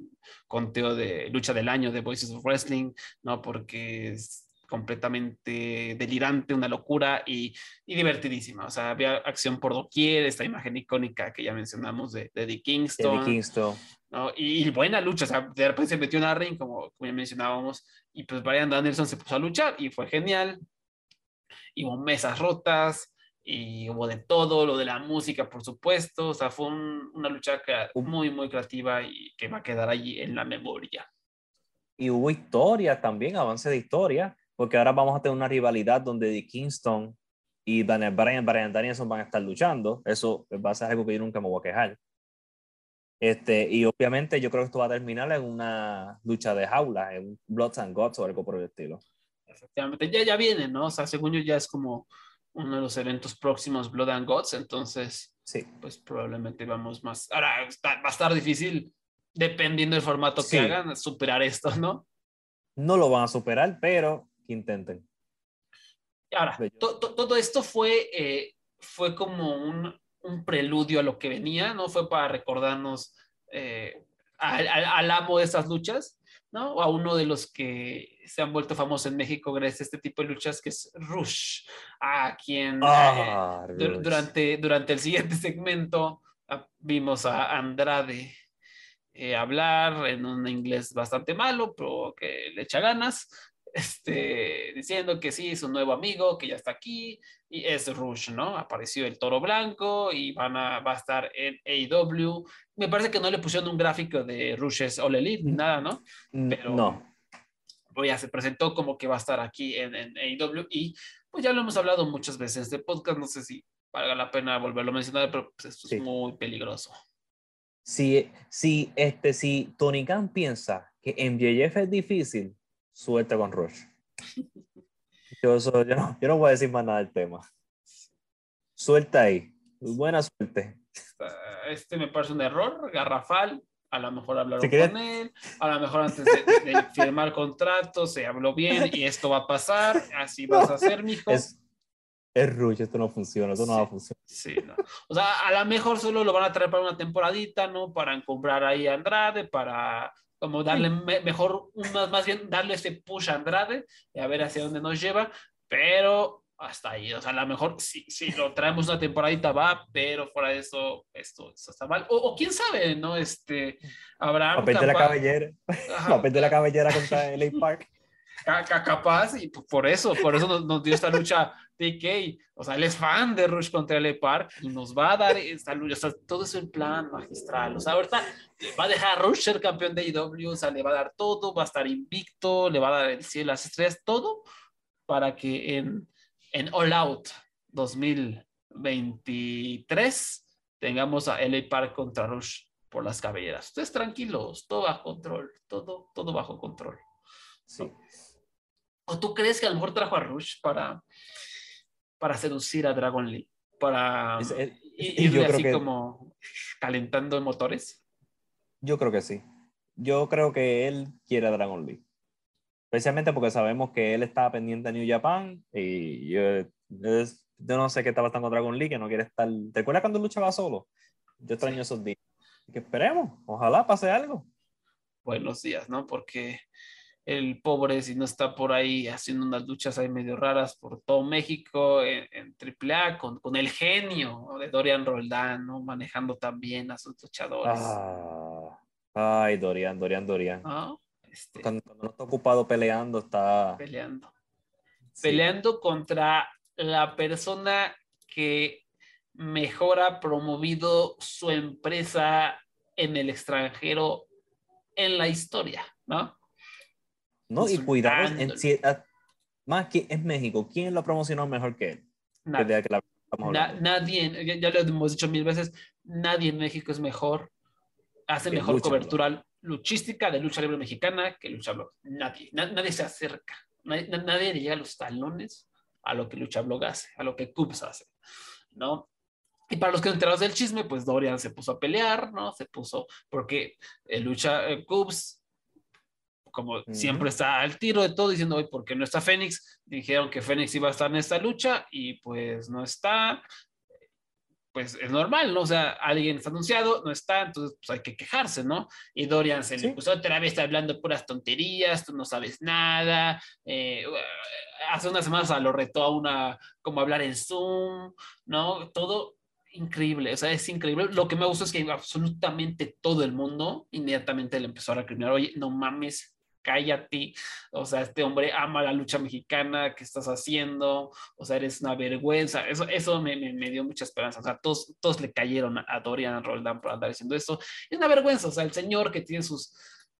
conteo de lucha del año de Voices of Wrestling, ¿no? Porque es completamente delirante, una locura y, y divertidísima. O sea, había acción por doquier, esta imagen icónica que ya mencionamos de, de Eddie Kingston. Eddie Kingston. ¿No? Y, buena lucha, o sea, de repente se metió en la ring, como, como ya mencionábamos, y pues Brian Danielson se puso a luchar y fue genial. Y hubo mesas rotas, y hubo de todo, lo de la música, por supuesto, o sea, fue una lucha muy, muy creativa y que va a quedar allí en la memoria. Y hubo historia también, avance de historia, porque ahora vamos a tener una rivalidad donde The Kingston y Daniel Bryan, Brian Danielson van a estar luchando, eso va a ser algo que yo nunca me voy a quejar. Este, y obviamente yo creo que esto va a terminar en una lucha de jaula, en Bloods and Gods o algo por el estilo. Efectivamente, ya, ya viene, ¿no? O sea, según yo ya es como uno de los eventos próximos Blood and Gods, entonces, sí. pues probablemente vamos más. Ahora, va a estar difícil, dependiendo del formato que hagan, superar esto, ¿no? No lo van a superar, pero que intenten. Ahora, todo esto fue, eh, fue como un, un, preludio a lo que venía, ¿no? Fue para recordarnos eh, al, al, amo de estas luchas, ¿no? O a uno de los que se han vuelto famosos en México gracias a este tipo de luchas, que es Rush, a quien ah, eh, durante, durante el siguiente segmento ah, vimos a Andrade eh, hablar en un inglés bastante malo, pero que le echa ganas, este, diciendo que sí, es un nuevo amigo, que ya está aquí, y es Rush, ¿no? Apareció el toro blanco y van a, va a estar en AEW. Me parece que no le pusieron un gráfico de Rush's All Elite, ni nada, ¿no? Mm, Pero no. Pues ya se presentó como que va a estar aquí en, en AEW y pues ya lo hemos hablado muchas veces de podcast, no sé si valga la pena volverlo a mencionar, pero pues esto es muy peligroso. Si, si, este, si Tony Khan piensa que MJF es difícil, suerte con Rush. Yo, yo, no, yo no voy a decir más nada del tema. Suelta ahí. Buena suerte. Este me parece un error garrafal. A lo mejor hablaron con él, a lo mejor antes de, firmar contrato se habló bien y esto va a pasar, así vas a hacer, mijo. Es, es Rush, esto no funciona, esto no va a funcionar. Sí, no. O sea, a lo mejor solo lo van a traer para una temporadita, ¿no? Para encontrar ahí a Andrade, para como darle mejor, más, más bien darle ese push a Andrade y a ver hacia dónde nos lleva, pero hasta ahí, o sea, a lo mejor si, si lo traemos una temporadita va, pero fuera de eso, esto, está mal, o, quién sabe, ¿no? Este, habrá... Papel de la cabellera, papel de la cabellera contra LA Park. Capaz, y por eso, por eso nos, dio esta lucha TK. O sea, él es fan de Rush contra LA Park y nos va a dar esta lucha. O sea, todo eso en plan magistral. O sea, ahorita va a dejar a Rush ser campeón de IW, o sea, le va a dar todo, va a estar invicto, le va a dar el cielo, las estrellas, todo para que en, en All Out 2023 tengamos a LA Park contra Rush por las cabelleras. Ustedes tranquilos, todo bajo control, todo, todo bajo control. Sí. ¿O tú crees que a lo mejor trajo a Rush para, para seducir a Dragon Lee? Para irle así como calentando motores. Yo creo que sí. Yo creo que él quiere a Dragon Lee. Especialmente porque sabemos que él estaba pendiente a New Japan y yo, yo no sé qué estaba pasando con Dragon Lee, que no quiere estar. ¿Te acuerdas cuando luchaba solo? Yo extraño esos días. Que esperemos, ojalá pase algo. Buenos días, ¿no? Porque el pobre si no está por ahí haciendo unas luchas ahí medio raras por todo México en, AAA con, con, el genio de Dorian Roldán, ¿no? Manejando también a sus luchadores. Ah, ay, Dorian, Dorian, Dorian. Este, cuando, no está ocupado peleando, está... Peleando. Peleando contra la persona que mejor ha promovido su empresa en el extranjero en la historia, ¿no? ¿No? Y cuidado, en, más que es México, ¿quién lo promocionó mejor que él? Nadie, ya, lo hemos dicho mil veces, nadie en México es mejor hace mejor cobertura luchística de lucha libre mexicana que Lucha Blog. Nadie, nadie se acerca, nadie, nadie llega a los talones a lo que Lucha Blog hace, a lo que Cubs hace, ¿no? Y para los que enterados del chisme, pues Dorian se puso a pelear, ¿no? Se puso, porque el lucha eh, Cubs, como siempre está al tiro de todo, diciendo, hoy, ¿por qué no está Fénix? Dijeron que Fénix iba a estar en esta lucha y pues no está. Pues es normal, ¿no? O sea, alguien está anunciado, no está, entonces pues hay que quejarse, ¿no? Y Dorian se le puso otra vez hablando puras tonterías, tú no sabes nada. Eh, hace unas semanas lo retó a una, como hablar en Zoom, ¿no? Todo increíble, o sea, es increíble. Lo que me gusta es que absolutamente todo el mundo inmediatamente le empezó a recriminar, oye, no mames, cállate, o sea, este hombre ama la lucha mexicana, ¿qué estás haciendo? O sea, eres una vergüenza. Eso, eso me, me, dio mucha esperanza. O sea, todos, todos le cayeron a Dorian Roldán por andar diciendo eso. Es una vergüenza, o sea, el señor que tiene sus,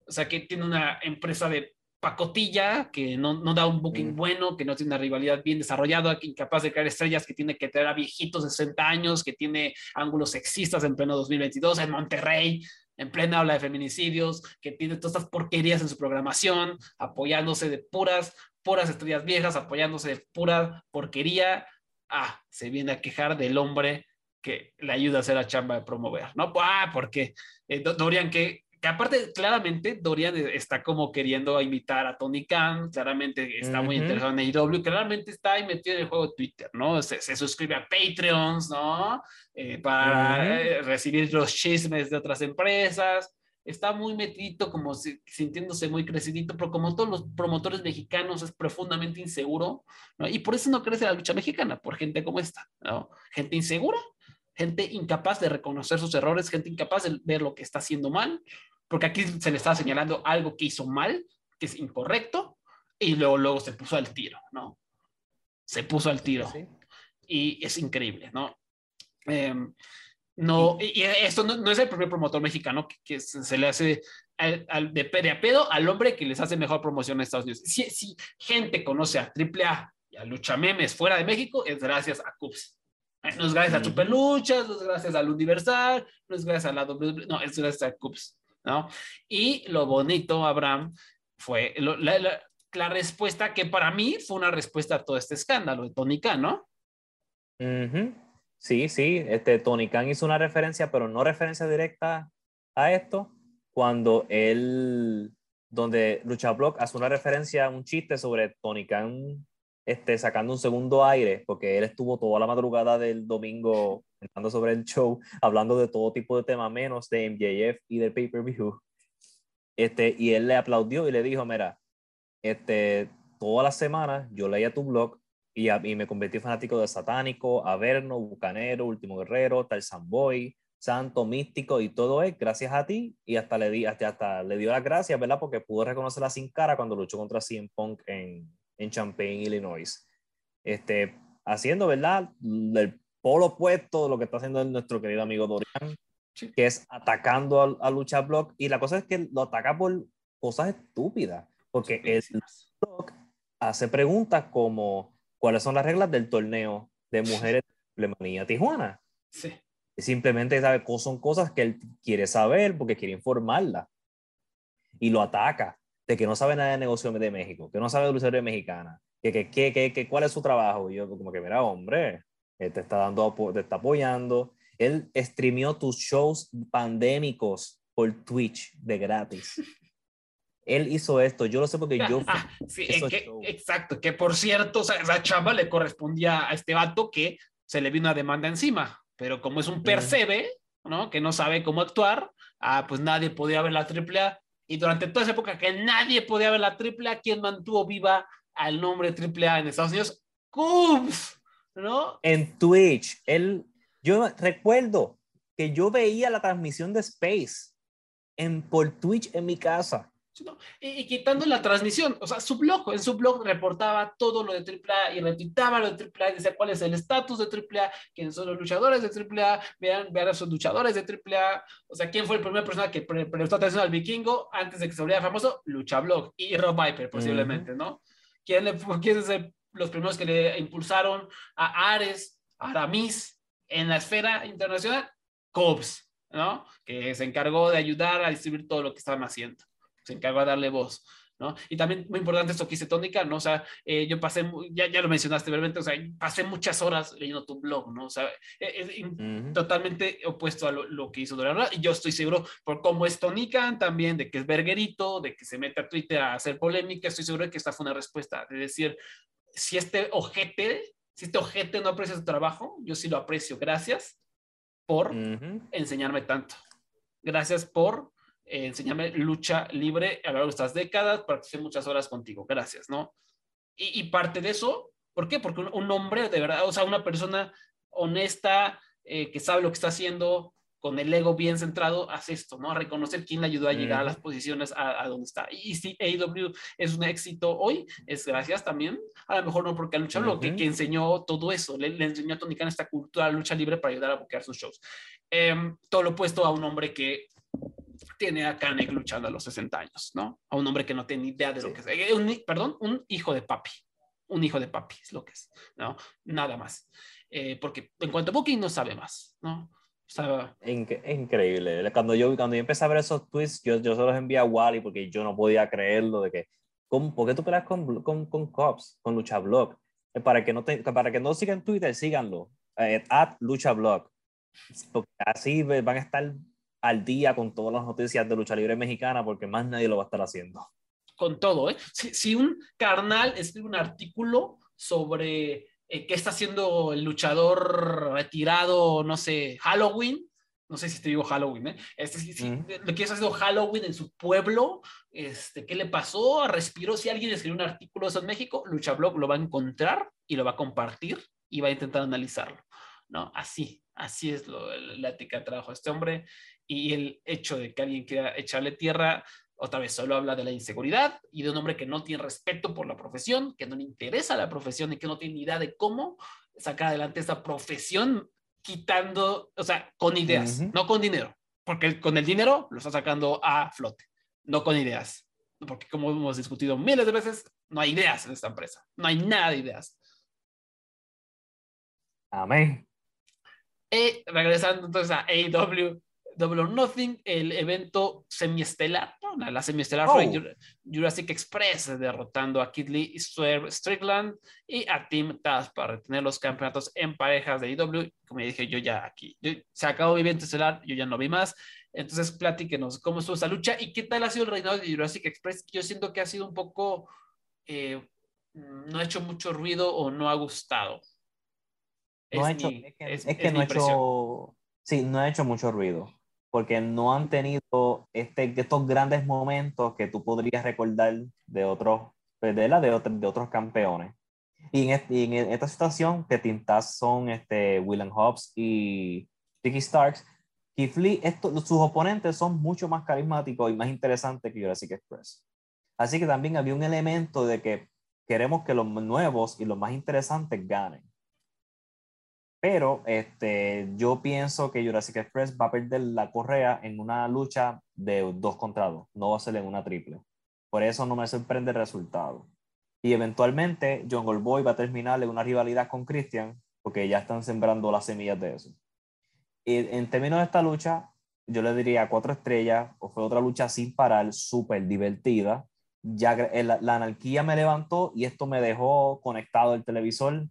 o sea, que tiene una empresa de pacotilla, que no, no da un booking mm. bueno, que no tiene una rivalidad bien desarrollada, que incapaz de crear estrellas, que tiene que traer a viejitos de 60 años, que tiene ángulos sexistas en pleno 2022 en Monterrey, en plena ola de feminicidios, que tiene todas estas porquerías en su programación, apoyándose de puras, puras estrellas viejas, apoyándose de pura porquería. Ah, se viene a quejar del hombre que le ayuda a hacer la chamba de promover, ¿no? Ah, porque eh, Dorian, que aparte, claramente, Dorian está como queriendo invitar a Tony Khan, claramente está muy interesado en AEW, claramente está ahí metido en el juego de Twitter, ¿no? Se, suscribe a Patreons, ¿no? Eh, para eh, recibir los chismes de otras empresas. Está muy metido, como sintiéndose muy crecidito, pero como todos los promotores mexicanos es profundamente inseguro, ¿no? Y por eso no crece la lucha mexicana, por gente como esta, ¿no? Gente insegura, gente incapaz de reconocer sus errores, gente incapaz de ver lo que está haciendo mal, porque aquí se le estaba señalando algo que hizo mal, que es incorrecto, y luego, luego se puso al tiro, ¿no? Se puso al tiro. Y es increíble, ¿no? Em, no, y esto no, es el primer promotor mexicano que, se, le hace al, de, de, a pedo al hombre que les hace mejor promoción en Estados Unidos. Si, si gente conoce a AAA y a Lucha Memes fuera de México, es gracias a Cubs. No es gracias a Super Luchas, no es gracias al Universal, no es gracias a la W, no, es gracias a Cubs. ¿No? Y lo bonito, Abraham, fue la, respuesta que para mí fue una respuesta a todo este escándalo de Tony Khan, ¿no? Sí, sí, este, Tony Khan hizo una referencia, pero no referencia directa a esto, cuando él, donde Lucha Block hace una referencia, un chiste sobre Tony Khan este, sacando un segundo aire, porque él estuvo toda la madrugada del domingo hablando sobre el show, hablando de todo tipo de temas, menos de MJF y del pay-per-view. Este, y él le aplaudió y le dijo, mira, este, todas las semanas yo leía tu blog y, a, y me convertí en fanático de Satánico, Averno, Bucanero, Último Guerrero, Tarzan Boy, Santo, Místico y todo es gracias a ti y hasta le, di, hasta, hasta le dio las gracias, ¿verdad? Porque pudo reconocerla sin cara cuando luchó contra CM Punk en, en Champaign, Illinois. Este, haciendo, ¿verdad? El polo opuesto lo que está haciendo nuestro querido amigo Dorian, que es atacando a, Lucha Block. Y la cosa es que lo ataca por cosas estúpidas, porque el Block hace preguntas como cuáles son las reglas del torneo de mujeres de Manía Tijuana. Sí. simplemente sabe, son cosas que él quiere saber porque quiere informarla. Y lo ataca de que no sabe nada de negocio de México, que no sabe de luchadores mexicana, que, que, que, que, cuál es su trabajo. Y yo como que, mira, hombre, él te está dando, te está apoyando. Él streamió tus shows pandémicos por Twitch de gratis. *laughs* Él hizo esto, yo lo sé porque yo... *laughs* sí, exacto, que por cierto, esa chamba le correspondía a este vato que se le vino una demanda encima, pero como es un percebe, ¿no? Que no sabe cómo actuar, ah, pues nadie podía ver la AAA y durante toda esa época que nadie podía ver la AAA, quien mantuvo viva al nombre AAA en Estados Unidos? Cubs, ¿no? En Twitch, él, yo recuerdo que yo veía la transmisión de Space en, por Twitch en mi casa. Y, quitando la transmisión, o sea, su blog, en su blog reportaba todo lo de AAA y retuitaba lo de AAA y decía cuál es el estatus de AAA, quiénes son los luchadores de AAA, vean, vean a esos luchadores de AAA, o sea, quién fue el primer persona que prestó atención al vikingo antes de que se volviera famoso, Lucha Blog y Rob Viper posiblemente, ¿no? ¿Quién, le, ¿Quiénes son los primeros que le impulsaron a Ares, a Aramis en la esfera internacional? Cobs, ¿no? Que se encargó de ayudar a distribuir todo lo que estaban haciendo. Se encargó de darle voz. ¿no? Y también muy importante esto que hice Tónica, ¿no? O sea, eh, yo pasé, ya, ya lo mencionaste brevemente, o sea, pasé muchas horas leyendo tu blog, ¿no? O sea, es, totalmente opuesto a lo, que hizo Dorana. Y yo estoy seguro, por cómo es Tónica también, de que es verguerito, de que se mete a Twitter a hacer polémica, estoy seguro de que esta fue una respuesta, de decir, si este ojete, si este ojete no aprecia su trabajo, yo sí lo aprecio, gracias por enseñarme tanto. Gracias por eh, enseñarme lucha libre a lo largo de estas décadas, participé muchas horas contigo, gracias, ¿no? Y, parte de eso, ¿por qué? Porque un, hombre de verdad, o sea, una persona honesta, eh, que sabe lo que está haciendo, con el ego bien centrado, hace esto, ¿no? A reconocer quién le ayudó a llegar a las posiciones a, donde está. Y, si AEW es un éxito hoy, es gracias también, a lo mejor no porque ha luchado, que, enseñó todo eso, le, enseñó a Tony Khan esta cultura lucha libre para ayudar a bloquear sus shows. Em, todo lo opuesto a un hombre que tiene a Kanek luchando a los 60 años, ¿no? A un hombre que no tiene idea de lo que es. Eh, un, perdón, un hijo de papi. Un hijo de papi es lo que es, ¿no? Nada más. Eh, porque en cuanto a Booking no sabe más, ¿no? Increíble. Cuando yo, cuando yo empecé a ver esos tweets, yo, yo se los envié a Wally porque yo no podía creerlo de que, ¿cómo, ¿por qué tú peleas con, con, con Cops, con Lucha Blog? Para que no, te, para que no sigan Twitter, síganlo. Eh, at Lucha Blog. Porque así van a estar al día con todas las noticias de lucha libre mexicana porque más nadie lo va a estar haciendo. Con todo, ¿eh? Si, si un carnal escribe un artículo sobre eh, qué está haciendo el luchador retirado, no sé, Halloween, no sé si te digo Halloween, ¿eh? Este, si, lo que está haciendo Halloween en su pueblo, este, ¿qué le pasó? ¿Respiró? Si alguien escribió un artículo de eso en México, Luchablog lo va a encontrar y lo va a compartir y va a intentar analizarlo, ¿no? Así, así es lo, la ética de trabajo de este hombre y el hecho de que alguien quiera echarle tierra, otra vez solo habla de la inseguridad y de un hombre que no tiene respeto por la profesión, que no le interesa la profesión y que no tiene ni idea de cómo sacar adelante esa profesión quitando, o sea, con ideas, no con dinero, porque con el dinero lo está sacando a flote, no con ideas, porque como hemos discutido miles de veces, no hay ideas en esta empresa, no hay nada de ideas. Amén. Y regresando entonces a AEW, Double or Nothing, el evento semiestelar, ¿no? la semiestelar fue oh. Jurassic Express, derrotando a Kid Lee y Swerve Strickland y a Team Taz para retener los campeonatos en parejas de IW. Como ya dije, yo ya aquí, se acabó mi evento estelar, yo ya no vi más. Entonces, platíquenos cómo estuvo esa lucha y qué tal ha sido el reinado de Jurassic Express. Yo siento que ha sido un poco, eh, no ha hecho mucho ruido o no ha gustado. No ha hecho, es que, no ha hecho, sí, no ha hecho mucho ruido porque no han tenido este, estos grandes momentos que tú podrías recordar de otros, pues, de, de, de otros campeones. Y en, en, esta situación, que tintas son este, William Hobbs y Ricky Starks, Keith Lee, sus oponentes son mucho más carismáticos y más interesantes que Jurassic Express. Así que también había un elemento de que queremos que los nuevos y los más interesantes ganen. Pero este, yo pienso que Jurassic Express va a perder la correa en una lucha de dos contra dos, no va a ser en una triple. Por eso no me sorprende el resultado. Y eventualmente John Goldboy va a terminar en una rivalidad con Christian, porque ya están sembrando las semillas de eso. En términos de esta lucha, yo le diría cuatro estrellas, o fue otra lucha sin parar, súper divertida. Ya la, la anarquía me levantó y esto me dejó conectado el televisor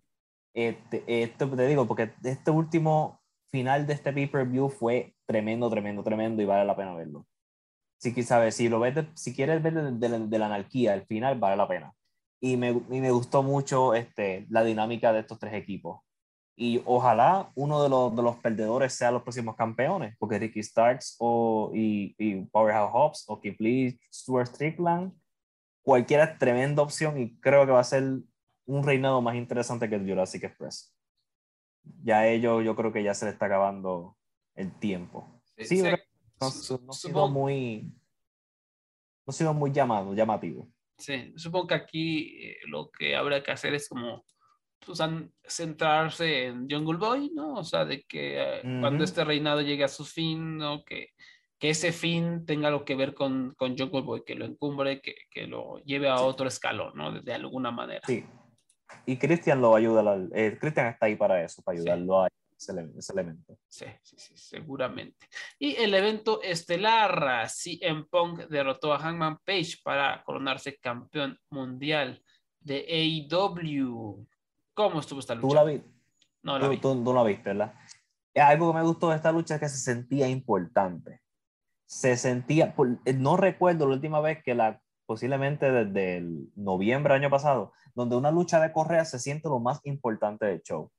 este, esto te digo, porque este último final de este pay-per-view fue tremendo, tremendo, tremendo y vale la pena verlo. Si, sabes, si, lo ves si quieres ver de, la anarquía, el final vale la pena. Y me, y me gustó mucho este, la dinámica de estos tres equipos. Y ojalá uno de los, de los perdedores sea los próximos campeones, porque Ricky Starks o, y, y Powerhouse Hobbs o Keith Lee, Stuart Strickland, cualquiera es tremenda opción y creo que va a ser un reinado más interesante que el Jurassic Express. Ya ellos, yo creo que ya se le está acabando el tiempo. Sí, no, no, ha sido muy, no ha sido muy llamado, llamativo. Sí, supongo que aquí eh, lo que habrá que hacer es como pues, centrarse en Jungle Boy, ¿no? O sea, de que eh, cuando este reinado llegue a su fin, ¿no? Que, que ese fin tenga algo que ver con, con Jungle Boy, que lo encumbre, que, que lo lleve a otro escalón, ¿no? De, de alguna manera. Sí, y Cristian lo ayuda, eh, Cristian está ahí para eso, para ayudarlo a ese, elemento. Sí, sí, sí, seguramente. Y el evento estelar, CM Punk derrotó a Hangman Page para coronarse campeón mundial de AEW. ¿Cómo estuvo esta lucha? ¿Tú la, vi? No, la vi. Tú, no la viste, ¿verdad? Algo que me gustó de esta lucha es que se sentía importante. Se sentía, no recuerdo la última vez que la, posiblemente desde el noviembre año pasado, donde una lucha de correa se siente lo más importante del show.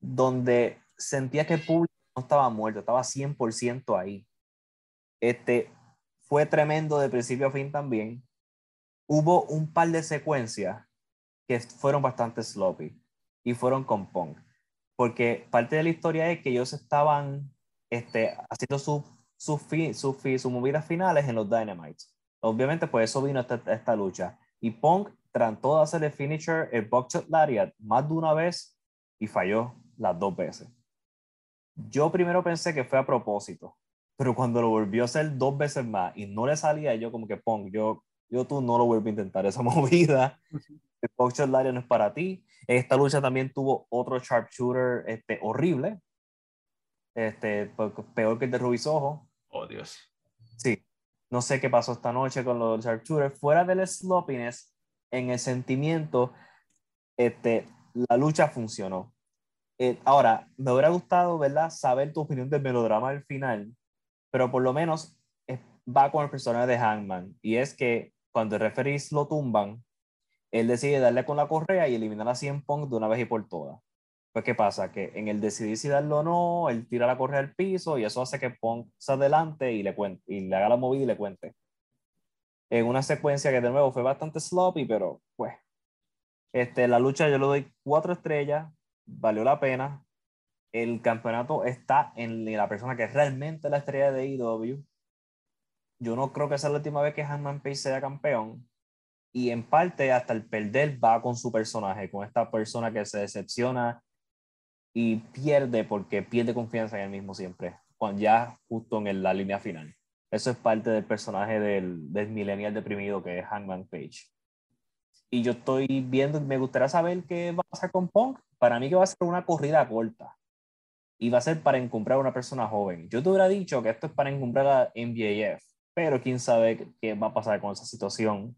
Donde sentía que el público no estaba muerto, estaba 100% ahí. Este, fue tremendo de principio a fin también. Hubo un par de secuencias que fueron bastante sloppy y fueron con Punk. Porque parte de la historia es que ellos estaban este, haciendo sus su, su, su, movidas finales en los Dynamites. Obviamente, pues eso vino esta, esta lucha. Y Punk trató de hacer el finisher, el Buckshot Lariat, más de una vez y falló las dos veces. Yo primero pensé que fue a propósito, pero cuando lo volvió a hacer dos veces más y no le salía, yo como que Punk, yo, yo tú no lo vuelvo a intentar esa *laughs* movida. El Buckshot Lariat no es para ti. Esta lucha también tuvo otro sharpshooter este, horrible, este, peor que el de Rubisojo. Oh, Dios. Sí. No sé qué pasó esta noche con los sharpshooters. Fuera del sloppiness, en el sentimiento, este, la lucha funcionó. Eh, ahora, me hubiera gustado, ¿verdad?, saber tu opinión del melodrama del final, pero por lo menos va con el personaje de Hangman. Y es que cuando el referee lo tumban, él decide darle con la correa y eliminar a 100 Punk de una vez y por todas. Pues, ¿qué pasa? Que en el decidir si darlo o no, él tira la correa al piso y eso hace que Punk se adelante y le, cuente, y le haga la movida y le cuente. En una secuencia que de nuevo fue bastante sloppy, pero pues, este, la lucha yo le doy cuatro estrellas, valió la pena. El campeonato está en la persona que es realmente la estrella de IW. Yo no creo que sea la última vez que Hanman Page sea campeón, y en parte hasta el perder va con su personaje, con esta persona que se decepciona y pierde porque pierde confianza en él mismo siempre, cuando ya justo en la línea final. Eso es parte del personaje del, del deprimido que es Hangman Page. Y yo estoy viendo, me gustaría saber qué va a pasar con Punk. Para mí que va a ser una corrida corta. Y va a ser para encumbrar a una persona joven. Yo te hubiera dicho que esto es para encumbrar a MJF. Pero quién sabe qué va a pasar con esa situación.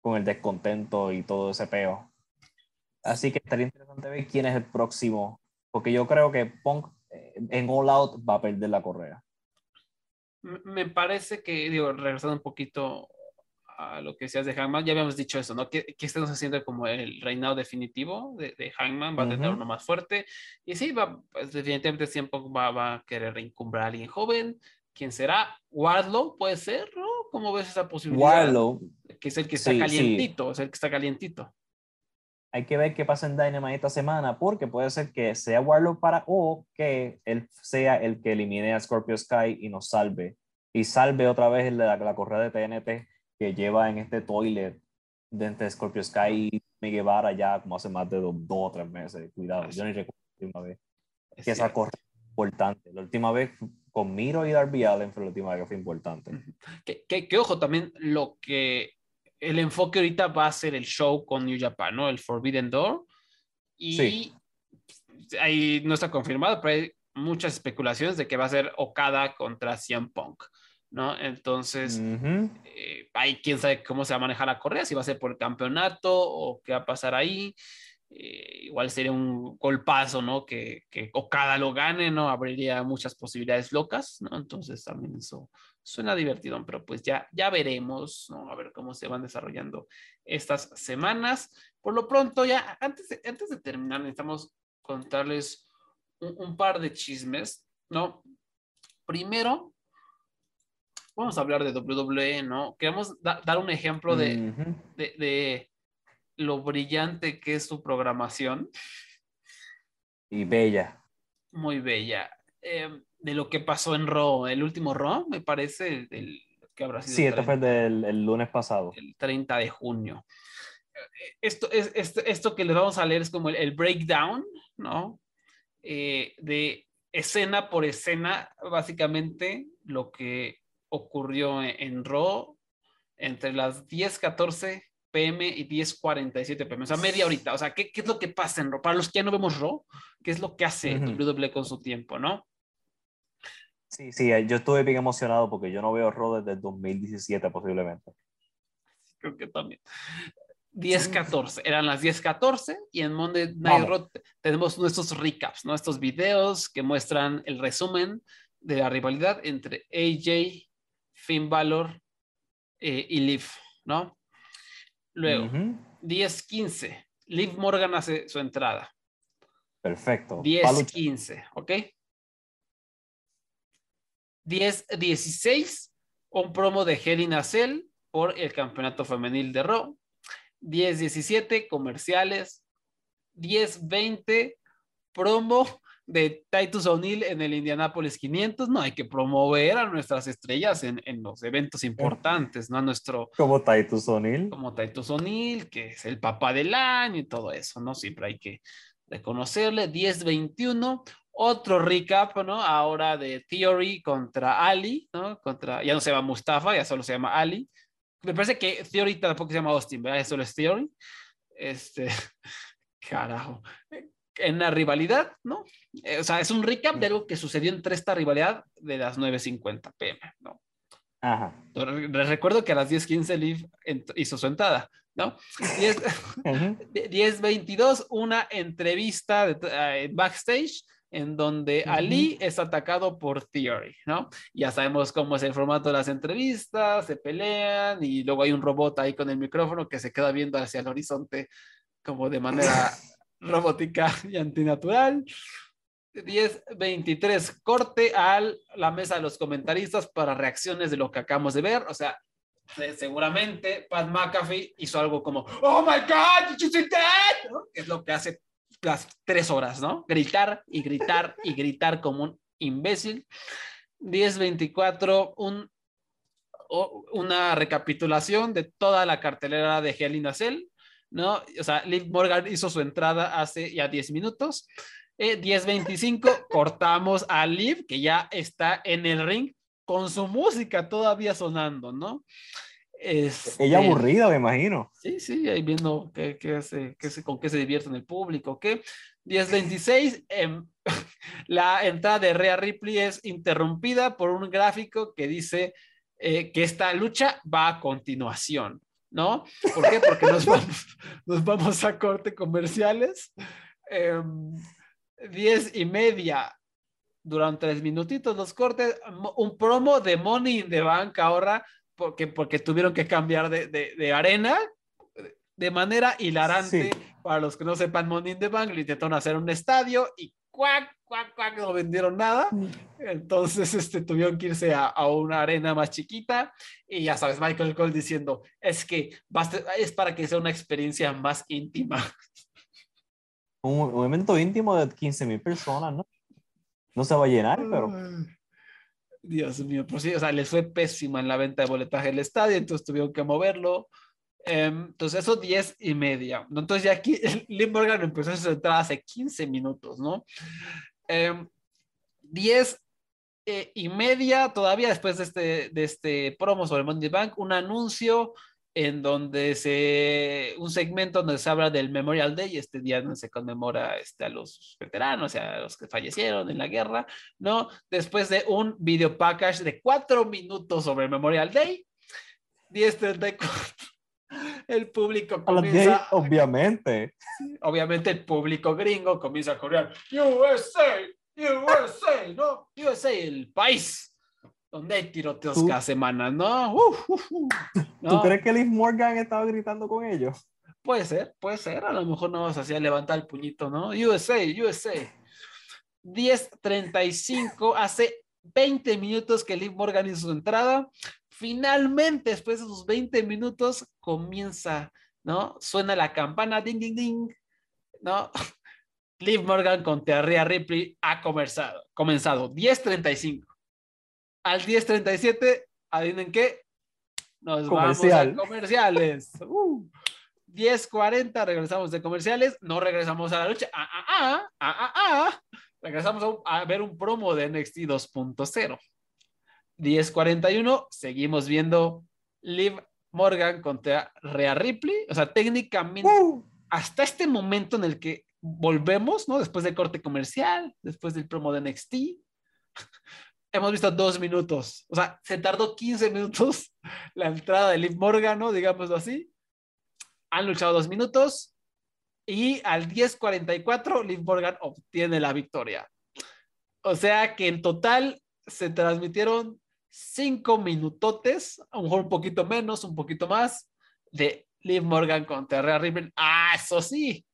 Con el descontento y todo ese peo. Así que estaría interesante ver quién es el próximo, porque yo creo que Punk eh, en All Out va a perder la correa. Me parece que, digo, regresando un poquito a lo que decías de Hangman, ya habíamos dicho eso, ¿no? Que, que estamos haciendo como el reinado definitivo de, de Hangman, va a tener uno más fuerte. Y sí, va, pues, definitivamente siempre va, va, a querer reincumbrar a alguien joven. ¿Quién será? Wardlow puede ser, ¿no? ¿Cómo ves esa posibilidad? Wardlow. Que es el que está calientito, es el que está calientito hay que ver qué pasa en Dynamite esta semana, porque puede ser que sea Warlock para o que él sea el que elimine a Scorpio Sky y nos salve. Y salve otra vez la, la correa de TNT que lleva en este toilet de entre Scorpio Sky y Miguel Guevara ya como hace más de dos, o tres meses. Cuidado, yo ni recuerdo la última vez. que esa correa es importante. La última vez con Miro y Darby Allen fue la última vez que fue importante. Que, que, que ojo, también lo que el enfoque ahorita va a ser el show con New Japan, ¿no? El Forbidden Door. Y ahí no está confirmado, pero hay muchas especulaciones de que va a ser Okada contra CM Punk, ¿no? Entonces, eh, ahí quién sabe cómo se va a manejar la correa, si va a ser por el campeonato o qué va a pasar ahí. Eh, igual sería un golpazo, ¿no? Que, que Okada lo gane, ¿no? Abriría muchas posibilidades locas, ¿no? Entonces también eso suena divertido, pero pues ya, ya veremos, ¿no? A ver cómo se van desarrollando estas semanas. Por lo pronto, ya antes de, antes de terminar, necesitamos contarles un, par de chismes, ¿no? Primero, vamos a hablar de WWE, ¿no? Queremos dar un ejemplo de, de, de, lo brillante que es su programación. Y bella. Muy bella. Eh, de lo que pasó en Raw, el último Raw, me parece, el, que habrá sido. Sí, esto fue del el lunes pasado. El 30 de junio. Esto, es, esto, esto que les vamos a leer es como el, breakdown, ¿no? Eh, de escena por escena, básicamente lo que ocurrió en, en Raw entre las 10:14 pm y 10.47 pm, o sea, media horita. O sea, ¿qué, ¿qué, es lo que pasa en Raw? Para los que ya no vemos Raw, ¿qué es lo que hace uh -huh. WWE con su tiempo, no? Sí, sí, eh, yo estuve bien emocionado porque yo no veo Raw desde el 2017 posiblemente. Creo que también. 10-14, eran las 10-14 y en Monday Night Raw tenemos nuestros recaps, ¿no? Estos videos que muestran el resumen de la rivalidad entre AJ, Finn Balor eh, y Liv, ¿no? Luego, uh -huh. 10-15, Liv Morgan hace su entrada. Perfecto. 10-15, ¿ok? 10-16, un promo de Hell in a Cell por el campeonato femenil de Raw. 10-17, comerciales. 10-20, promo de Titus O'Neill en el Indianapolis 500. No, hay que promover a nuestras estrellas en, en los eventos importantes, ¿no? A nuestro... Como Titus O'Neill. Como Titus O'Neill, que es el papá del año y todo eso, ¿no? Siempre hay que reconocerle. 10-21, otro recap, ¿no? Ahora de Theory contra Ali, ¿no? Contra, ya no se llama Mustafa, ya solo se llama Ali. Me parece que Theory tampoco se llama Austin, ¿verdad? Solo es Theory. Este, *laughs* carajo. En la rivalidad, ¿no? O sea, es un recap de algo que sucedió entre esta rivalidad de las 9.50 pm, ¿no? Ajá. Les recuerdo que a las 10.15 Liv hizo su entrada, ¿no? 10.22, *laughs* una entrevista de, uh, backstage en donde uh -huh. Ali es atacado por Theory, ¿no? Ya sabemos cómo es el formato de las entrevistas, se pelean y luego hay un robot ahí con el micrófono que se queda viendo hacia el horizonte como de manera *laughs* robótica y antinatural. 10-23, corte a la mesa de los comentaristas para reacciones de lo que acabamos de ver, o sea, seguramente Pat McAfee hizo algo como, oh my God, did you see that? ¿no? Es lo que hace las tres horas, ¿no? Gritar y gritar y gritar como un imbécil. 10-24, un, una recapitulación de toda la cartelera de Hell in a Cell, ¿no? O sea, Liv Morgan hizo su entrada hace ya 10 minutos. Eh, 10-25, *laughs* cortamos a Liv, que ya está en el ring con su música todavía sonando, ¿no? Este, Ella aburrida, me imagino. Sí, sí, ahí viendo qué, qué hace, qué se, con qué se divierte en el público, ¿qué? 10-26, eh, la entrada de Rhea Ripley es interrumpida por un gráfico que dice eh, que esta lucha va a continuación, ¿no? ¿Por qué? Porque nos *laughs* vamos, nos vamos a corte comerciales. Eh, 10 y media, durante tres minutitos los cortes, un promo de Money in the Bank ahora porque, porque tuvieron que cambiar de, de, de arena de manera hilarante. Sí. Para los que no sepan, Money in the Bank le intentaron hacer un estadio y cuac, cuac, cuac, no vendieron nada. Entonces este, tuvieron que irse a, a, una arena más chiquita. Y ya sabes, Michael Cole diciendo, es que basta, es para que sea una experiencia más íntima. Un, un evento íntimo de 15 mil personas, ¿no? No se va a llenar, pero... Dios mío, pues sí, o sea, les fue pésima en la venta de boletaje del estadio, entonces tuvieron que moverlo. Um, entonces, eso 10 y media. Entonces, ya aquí Lim Morgan empezó a su entrada hace 15 minutos, ¿no? Um, 10 eh, y media, todavía después de este, de este promo sobre Money Bank, un anuncio en donde se, un segmento donde se habla del Memorial Day, este día donde se conmemora este, a los veteranos, a los que fallecieron en la guerra, ¿no? Después de un video package de cuatro minutos sobre Memorial Day, 10.34, el público comienza... obviamente. Obviamente el público gringo comienza a correr, USA, USA, ¿no? USA, el país donde hay tiroteos cada semana, ¿no? Uf, uf, uf. ¿no? ¿Tú crees que Liv Morgan estaba gritando con ellos? Puede ser, puede ser. A lo mejor no nos hacía levantar el puñito, ¿no? USA, USA. 10.35, hace 20 minutos que Liv Morgan hizo su entrada. Finalmente, después de sus 20 minutos, comienza, ¿no? Suena la campana, ding, ding, ding, ¿no? *laughs* Liv Morgan con Terria Ripley ha comenzado. Comenzado, 10.35 al 10.37, adivinen qué, nos Comercial. vamos a comerciales. *laughs* Uh, 10.40, regresamos de comerciales, no regresamos a la lucha. Ah, ah, ah, ah, ah, ah. Regresamos a, a, ver un promo de NXT 2.0. 10.41, seguimos viendo Liv Morgan contra Rhea Ripley. O sea, técnicamente, hasta este momento en el que volvemos, ¿no? Después del corte comercial, después del promo de NXT, *laughs* hemos visto dos minutos. O sea, se tardó 15 minutos *laughs* la entrada de Liv Morgan, ¿no? Digámoslo así. Han luchado dos minutos y al 10.44 Liv Morgan obtiene la victoria. O sea que en total se transmitieron cinco minutotes, a lo mejor un poquito menos, un poquito más, de Liv Morgan contra Rhea Ripley. Ah, eso sí,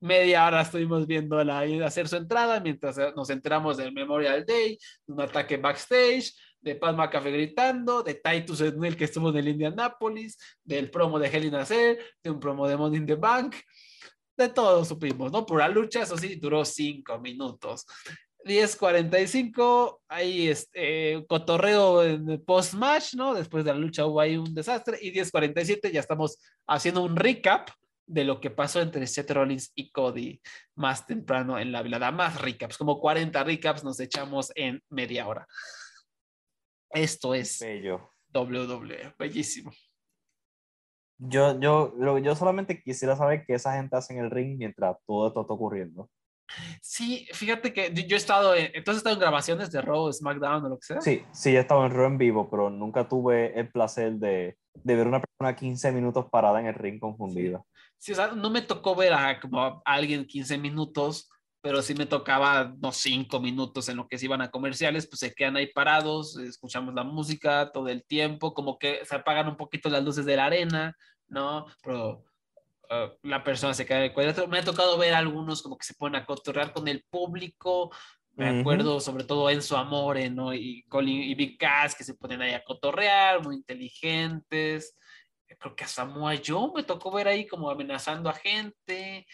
media hora estuvimos viendo a hacer su entrada mientras nos enteramos del Memorial Day, de un ataque backstage, de Pat McAfee gritando, de Titus Ednell que estuvo en el Indianapolis, del promo de Helen Nacer, de un promo de Money in the Bank, de todo supimos, ¿no? Por la lucha, eso sí, duró cinco minutos. 10.45, ahí este, cotorreo en post-match, ¿no? Después de la lucha hubo ahí un desastre. Y 10.47 ya estamos haciendo un recap de lo que pasó entre Seth Rollins y Cody más temprano en la velada. Más recaps, como 40 recaps nos echamos en media hora. Esto es Bello. WWE, bellísimo. Yo, yo, yo solamente quisiera saber qué esa gente hace en el ring mientras todo esto está ocurriendo. Sí, fíjate que yo he estado, en, entonces he estado en grabaciones de Raw, SmackDown o lo que sea. Sí, sí, he estado en Raw en vivo, pero nunca tuve el placer de, de ver una persona 15 minutos parada en el ring confundida. Sí, o sea, no me tocó ver a, como a alguien 15 minutos, pero sí me tocaba unos 5 minutos en lo que se iban a comerciales, pues se quedan ahí parados, escuchamos la música todo el tiempo, como que se apagan un poquito las luces de la arena, ¿no? Pero uh, la persona se queda en el cuadrilátero. Me ha tocado ver algunos como que se ponen a cotorrear con el público, me acuerdo sobre todo Enzo Amore, ¿no? Y Colin y Big Cass que se ponen ahí a cotorrear, muy inteligentes. Creo que a Samoa Joe me tocó ver ahí como amenazando a gente.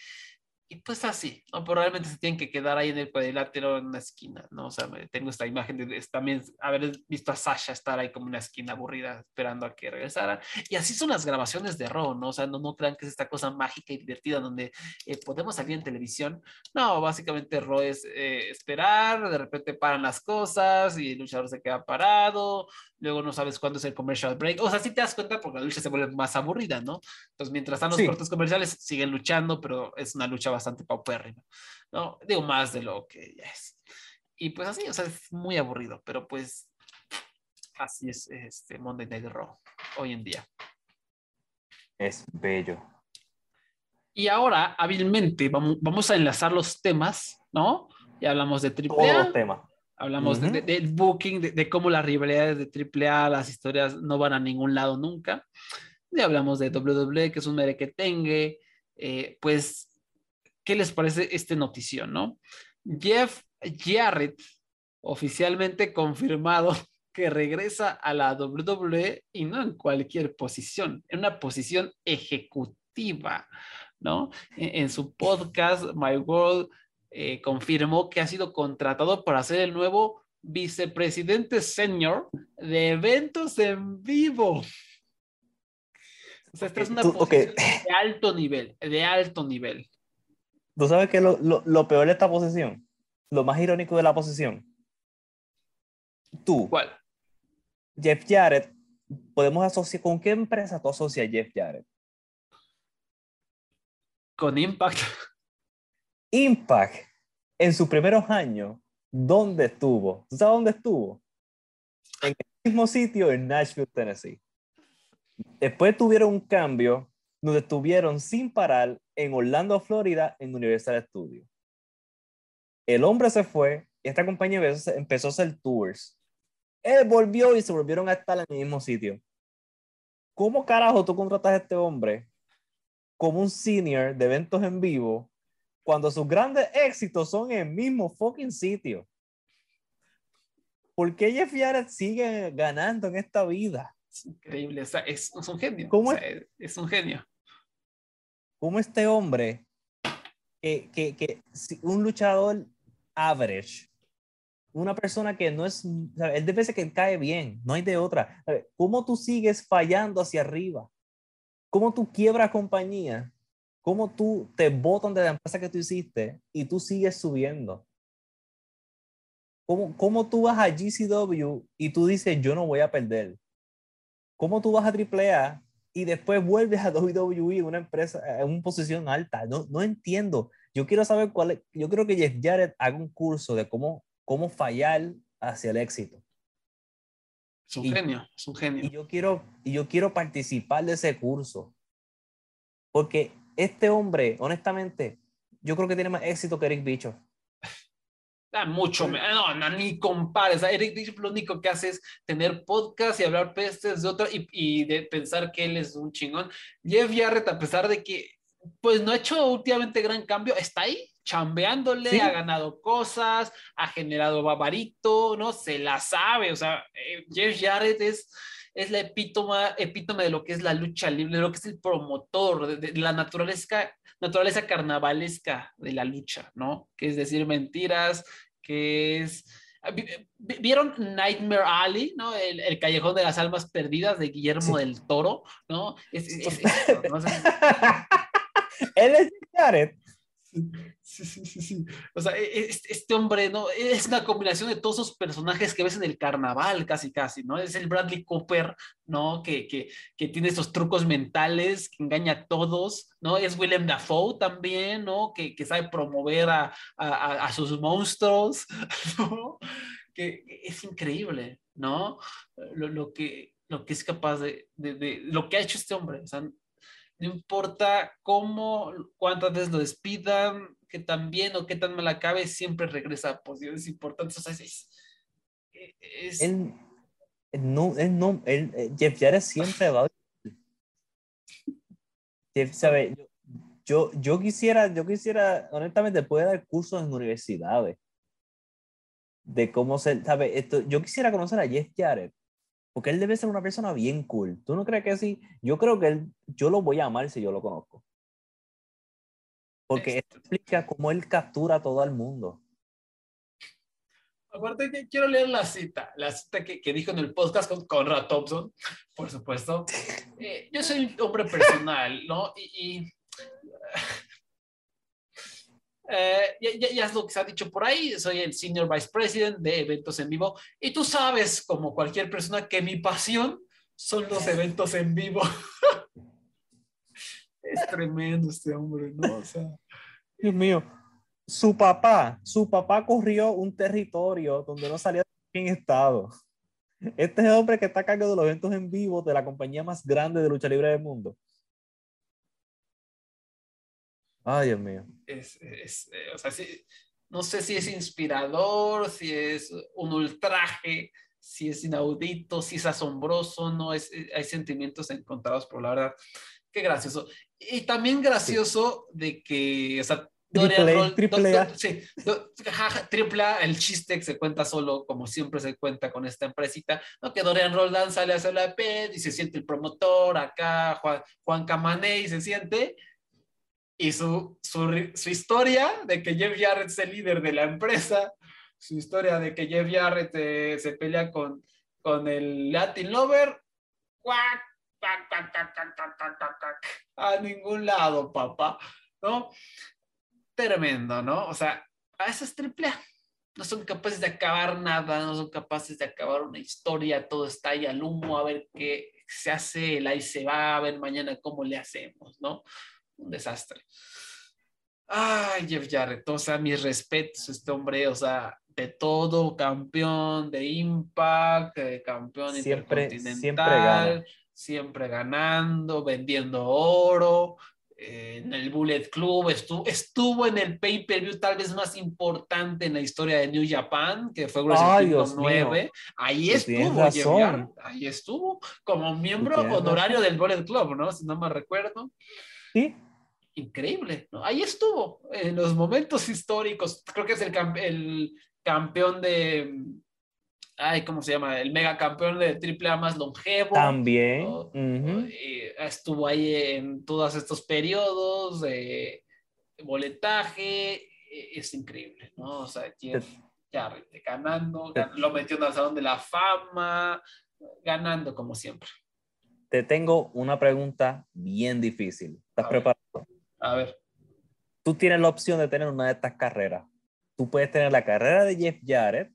Y pues así, ¿no? Pero realmente se tienen que quedar ahí en el cuadrilátero en una esquina, ¿no? O sea, tengo esta imagen de, de también haber visto a Sasha estar ahí como en una esquina aburrida esperando a que regresara. Y así son las grabaciones de Raw, ¿no? O sea, no, no crean que es esta cosa mágica y divertida donde eh, podemos salir en televisión. No, básicamente Raw es eh, esperar, de repente paran las cosas y el luchador se queda parado, luego no sabes cuándo es el commercial break. O sea, sí te das cuenta porque la lucha se vuelve más aburrida, ¿no? Entonces, mientras están los Sí. cortes comerciales, siguen luchando, pero es una lucha bastante paupérrima, ¿no? Digo, más de lo que ya es. Y pues así, o sea, es muy aburrido, pero pues así es este Monday Night Raw hoy en día. Es bello. Y ahora, hábilmente, vamos, vamos a enlazar los temas, ¿no? Ya hablamos de los AAA, temas. hablamos de- Ujú. de- del booking, de, de cómo las rivalidades de AAA, las historias no van a ningún lado nunca. Ya hablamos de WWE, que es un merequetengue. Eh, pues, ¿qué les parece este notición, no? Jeff Jarrett, oficialmente confirmado *laughs* que regresa a la WWE y no en cualquier posición, en una posición ejecutiva, ¿no? En, en su podcast, My World, eh, confirmó que ha sido contratado para ser el nuevo vicepresidente senior de eventos en vivo. O sea, esta es una posición de alto nivel, de alto nivel. ¿Tú sabes qué es lo, lo, lo peor de esta posición? Lo más irónico de la posición. Tú, ¿Cuál? Jeff Jarrett, podemos asociar, ¿con qué empresa tú asocias a Jeff Jarrett? Con Impact. Impact, en sus primeros años, ¿dónde estuvo? ¿Tú sabes dónde estuvo? En el mismo sitio en Nashville, Tennessee. Después tuvieron un cambio donde estuvieron sin parar en Orlando, Florida, en Universal Studios. El hombre se fue esta compañía empezó empezó a hacer tours. Él volvió y se volvieron a estar en el mismo sitio. ¿Cómo carajo tú contratas a este hombre como un senior de eventos en vivo cuando sus grandes éxitos son en el mismo fucking sitio? ¿Por qué Jeff Jarrett sigue ganando en esta vida? Es increíble, o sea, es, es un genio. ¿Cómo o sea, es? es un genio. ¿Cómo este hombre, que, que, que un luchador average, una persona que no es, él debe ser que cae bien, no hay de otra. ¿Cómo tú sigues fallando hacia arriba? ¿Cómo tú quiebras compañía? ¿Cómo tú te botan de la empresa que tú hiciste y tú sigues subiendo? ¿Cómo, cómo tú vas a GCW y tú dices, yo no voy a perder? ¿Cómo tú vas a AAA y después vuelves a *laughs* WWE, una empresa, en una posición alta. No, no entiendo. Yo quiero saber cuál es, yo creo que Jeff Jarrett haga un curso de cómo, cómo fallar hacia el éxito. Es un Y- genio, es un genio. Y yo quiero, y yo quiero participar de ese curso. Porque este hombre, honestamente, yo creo que tiene más éxito que Eric Bischoff. Ah, mucho, me- no, no, ni compares. Eric Bishop lo único que hace es tener podcast y hablar pestes de otra y, y de pensar que él es un chingón. Jeff Jarrett, a pesar de que pues no ha hecho últimamente gran cambio, está ahí chambeándole, Sí. ha ganado cosas, ha generado babarito, ¿no? Se la sabe, o sea, eh, Jeff Jarrett es, es la epítoma, epítome de lo que es la lucha libre, de lo que es el promotor, de, de la naturaleza, naturaleza carnavalesca de la lucha, ¿no? Que es decir mentiras, que es... vi- vi- ¿Vieron Nightmare Alley, ¿no? El, el Callejón de las Almas Perdidas de Guillermo Sí. del Toro, ¿no? Es, es- es esto, ¿no? *laughs* Él es Jared. Sí, sí, sí, sí. O sea, e- es- este hombre, ¿no? Es una combinación de todos esos personajes que ves en el carnaval, casi, casi, ¿no? Es el Bradley Cooper, ¿no? Que, que, que tiene esos trucos mentales, que engaña a todos, ¿no? Es Willem Dafoe también, ¿no? Que, que sabe promover a, a- a sus monstruos, *laughs* ¿no? Que es increíble, ¿no? Lo, lo que, lo que es capaz de, de, de- lo que ha hecho este hombre, o sea, no importa cómo, cuántas veces lo despidan, qué tan bien o qué tan mal acabe, siempre regresa a posiciones importantes. O sea, es, es- Él, no, él no, él, eh, Jeff Jarrett siempre va. Jeff, sabe, yo, yo quisiera, yo quisiera, honestamente, puede dar cursos en universidades de cómo ser, ¿sabe? Esto, yo quisiera conocer a Jeff Jarrett, porque él debe ser una persona bien cool. ¿Tú no crees que sí? Yo creo que él, yo lo voy a amar si yo lo conozco. Porque esto explica cómo él captura a todo el mundo. Aparte que quiero leer la cita, la cita que, que dijo en el podcast con Conrad Thompson, por supuesto. *laughs* Eh, yo soy un hombre personal, ¿no? Y, y, eh, ya, ya- es lo que se ha dicho por ahí, soy el Senior Vice President de eventos en vivo y tú sabes, como cualquier persona, que mi pasión son los *laughs* eventos en vivo. *laughs* es tremendo este hombre, ¿no? O sea, Dios mío, su papá, su papá corrió un territorio donde no salía en estado. Este es el hombre que está a cargo de los eventos en vivo de la compañía más grande de lucha libre del mundo. Ay, Dios mío. es, es, eh, o sea, sí, no sé si es inspirador, si es un ultraje, si es inaudito, si es asombroso, no es, eh, hay sentimientos encontrados, pero la verdad, qué gracioso. Y también gracioso de que, o sea, Triple Roll- triple do- A. sí, do- triple A, el chiste que se cuenta solo, como siempre se cuenta con esta empresita, ¿no? que Dorian Roldán sale a hacer la ped y se siente el promotor acá, Juan, Juan Camané, y se siente, y su, su, su, historia de que Jeff Jarrett es el líder de la empresa, su historia de que Jeff Jarrett eh, se pelea con, con el Latin Lover, ¡cuac! ¡Tac, tac, tac, a ningún lado, papá, ¿no? Tremendo, ¿no? O sea, a esas triple A. No son capaces de acabar nada, no son capaces de acabar una historia, todo está ahí al humo, a ver qué se hace, el ahí se va, a ver mañana cómo le hacemos, ¿no? Un desastre. Ay, Jeff Jarrett, o sea, mis respetos, este hombre, o sea, de todo, campeón de Impact, eh, campeón Siempre- intercontinental, siempre gana. siempre ganando, vendiendo oro, eh, en el Bullet Club, estuvo, estuvo en el pay-per-view tal vez más importante en la historia de New Japan, que fue Wrestle Ay, Kingdom Dios mío. 9. Ahí Tú tienes estuvo, Jeff. Jarrett, ahí estuvo, como miembro honorario del Bullet Club, ¿no? Si no me recuerdo Sí, increíble, ¿no? Ahí estuvo, en los momentos históricos, creo que es el, cam- el campeón de, ay, ¿cómo se llama? El mega campeón de AAA más longevo. también. estuvo ahí en todos estos periodos de boletaje, e- es increíble, ¿no? O sea, Jeff Jarrett ganando, gan- lo metió en el Salón de la Fama, ganando como siempre. Te tengo una pregunta bien difícil. ¿Estás preparado? A ver, Tú tienes la opción de tener una de estas carreras. Tú puedes tener la carrera de Jeff Jarrett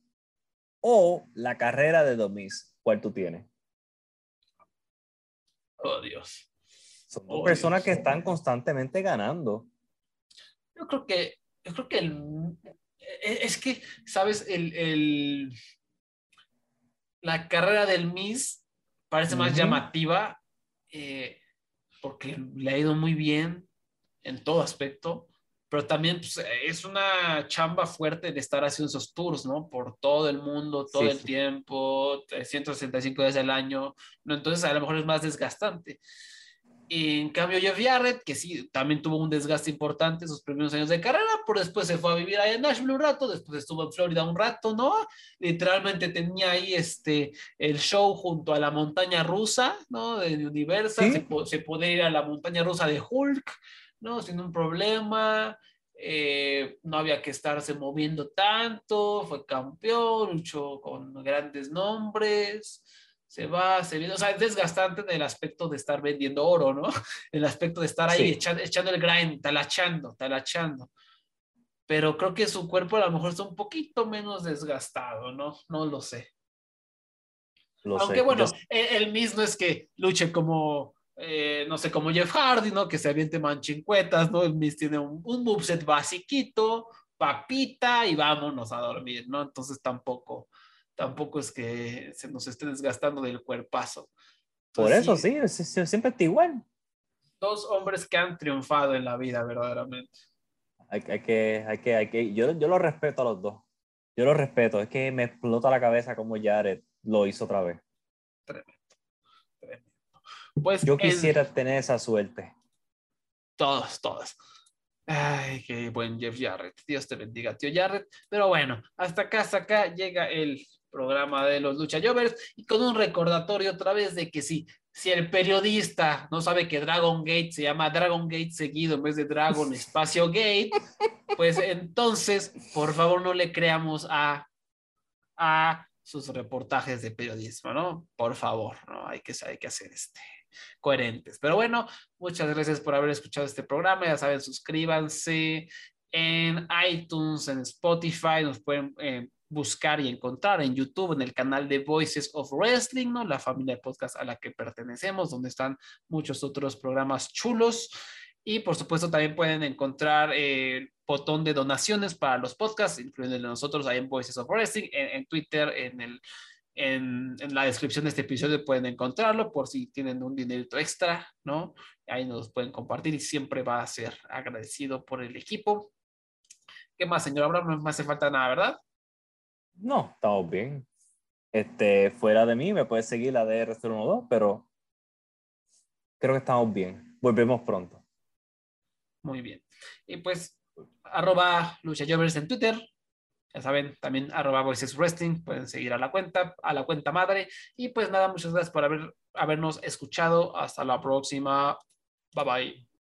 o la carrera de Domis. ¿Cuál tú tienes? Oh, Dios. Son Oh, personas Dios. que están constantemente ganando. Yo creo que, yo creo que el, e- es que, ¿sabes? El, el- la carrera del Miss parece más llamativa eh, porque le ha ido muy bien en todo aspecto, pero también pues, es una chamba fuerte de estar haciendo esos tours, ¿no? Por todo el mundo, todo Sí, el sí. tiempo, 365 días al año, ¿no? Entonces a lo mejor es más desgastante. En cambio, Jeff Jarrett, que sí, también tuvo un desgaste importante en sus primeros años de carrera, pero después se fue a vivir allá en Nashville un rato, después estuvo en Florida un rato, ¿no? Literalmente tenía ahí este, el show junto a la montaña rusa, ¿no? De Universal, Sí. se, se podía ir a la montaña rusa de Hulk, ¿no? Sin un problema, eh, no había que estarse moviendo tanto, fue campeón, luchó con grandes nombres se va, se viene, o sea, es desgastante en el aspecto de estar vendiendo oro, ¿no? *laughs* El aspecto de estar ahí Sí. echando, echando el grind, talachando, talachando. Pero creo que su cuerpo a lo mejor está un poquito menos desgastado, ¿no? No lo sé. Lo Aunque sé. bueno, el, el mismo es que luche como, eh, no sé, como Jeff Hardy, ¿no? Que se aviente manchincuetas, ¿no? El Miz tiene un, un moveset basiquito, papita y vámonos a dormir, ¿no? Entonces tampoco, tampoco es que se nos esté desgastando del cuerpazo. por Entonces, eso sí, sí, sí, siempre está igual. Dos hombres que han triunfado en la vida, verdaderamente. Hay, hay que, hay que, hay que, yo, yo lo respeto a los dos. Yo lo respeto. Es que me explota la cabeza como Jared lo hizo otra vez. Pues Yo en- quisiera tener esa suerte. Todos, todos. Ay, qué buen Jeff Jarrett. Dios te bendiga, tío Jarrett. Pero bueno, hasta acá, hasta acá llega el programa de los Lucha Jovers y con un recordatorio otra vez de que sí, si el periodista no sabe que Dragon Gate se llama Dragon Gate seguido en vez de Dragon *laughs* Espacio Gate, pues entonces, por favor, no le creamos a, a sus reportajes de periodismo, ¿no? Por favor, ¿no? Hay que, hay que hacer este coherentes. Pero bueno, muchas gracias por haber escuchado este programa. Ya saben, suscríbanse en iTunes, en Spotify, nos pueden eh, buscar y encontrar en YouTube, en el canal de Voices of Wrestling, ¿no? La familia de podcast a la que pertenecemos, donde están muchos otros programas chulos. Y por supuesto también pueden encontrar eh, el botón de donaciones para los podcasts, incluyendo nosotros ahí en Voices of Wrestling, en Twitter, en el en, en, la descripción de este episodio pueden encontrarlo por si tienen un dinerito extra, ¿no? Ahí nos pueden compartir y siempre va a ser agradecido por el equipo. ¿Qué más, señor Abraham? No me hace falta nada, ¿verdad? No, estamos bien. Este, fuera de mí me puedes seguir la DR012, pero creo que estamos bien. Volvemos pronto. Muy bien. Y pues, arroba Lucha Jovers en Twitter, ya saben, también arroba Voices Wrestling, pueden seguir a la cuenta, a la cuenta madre. Y pues nada, muchas gracias por haber, habernos escuchado. Hasta la próxima. Bye bye.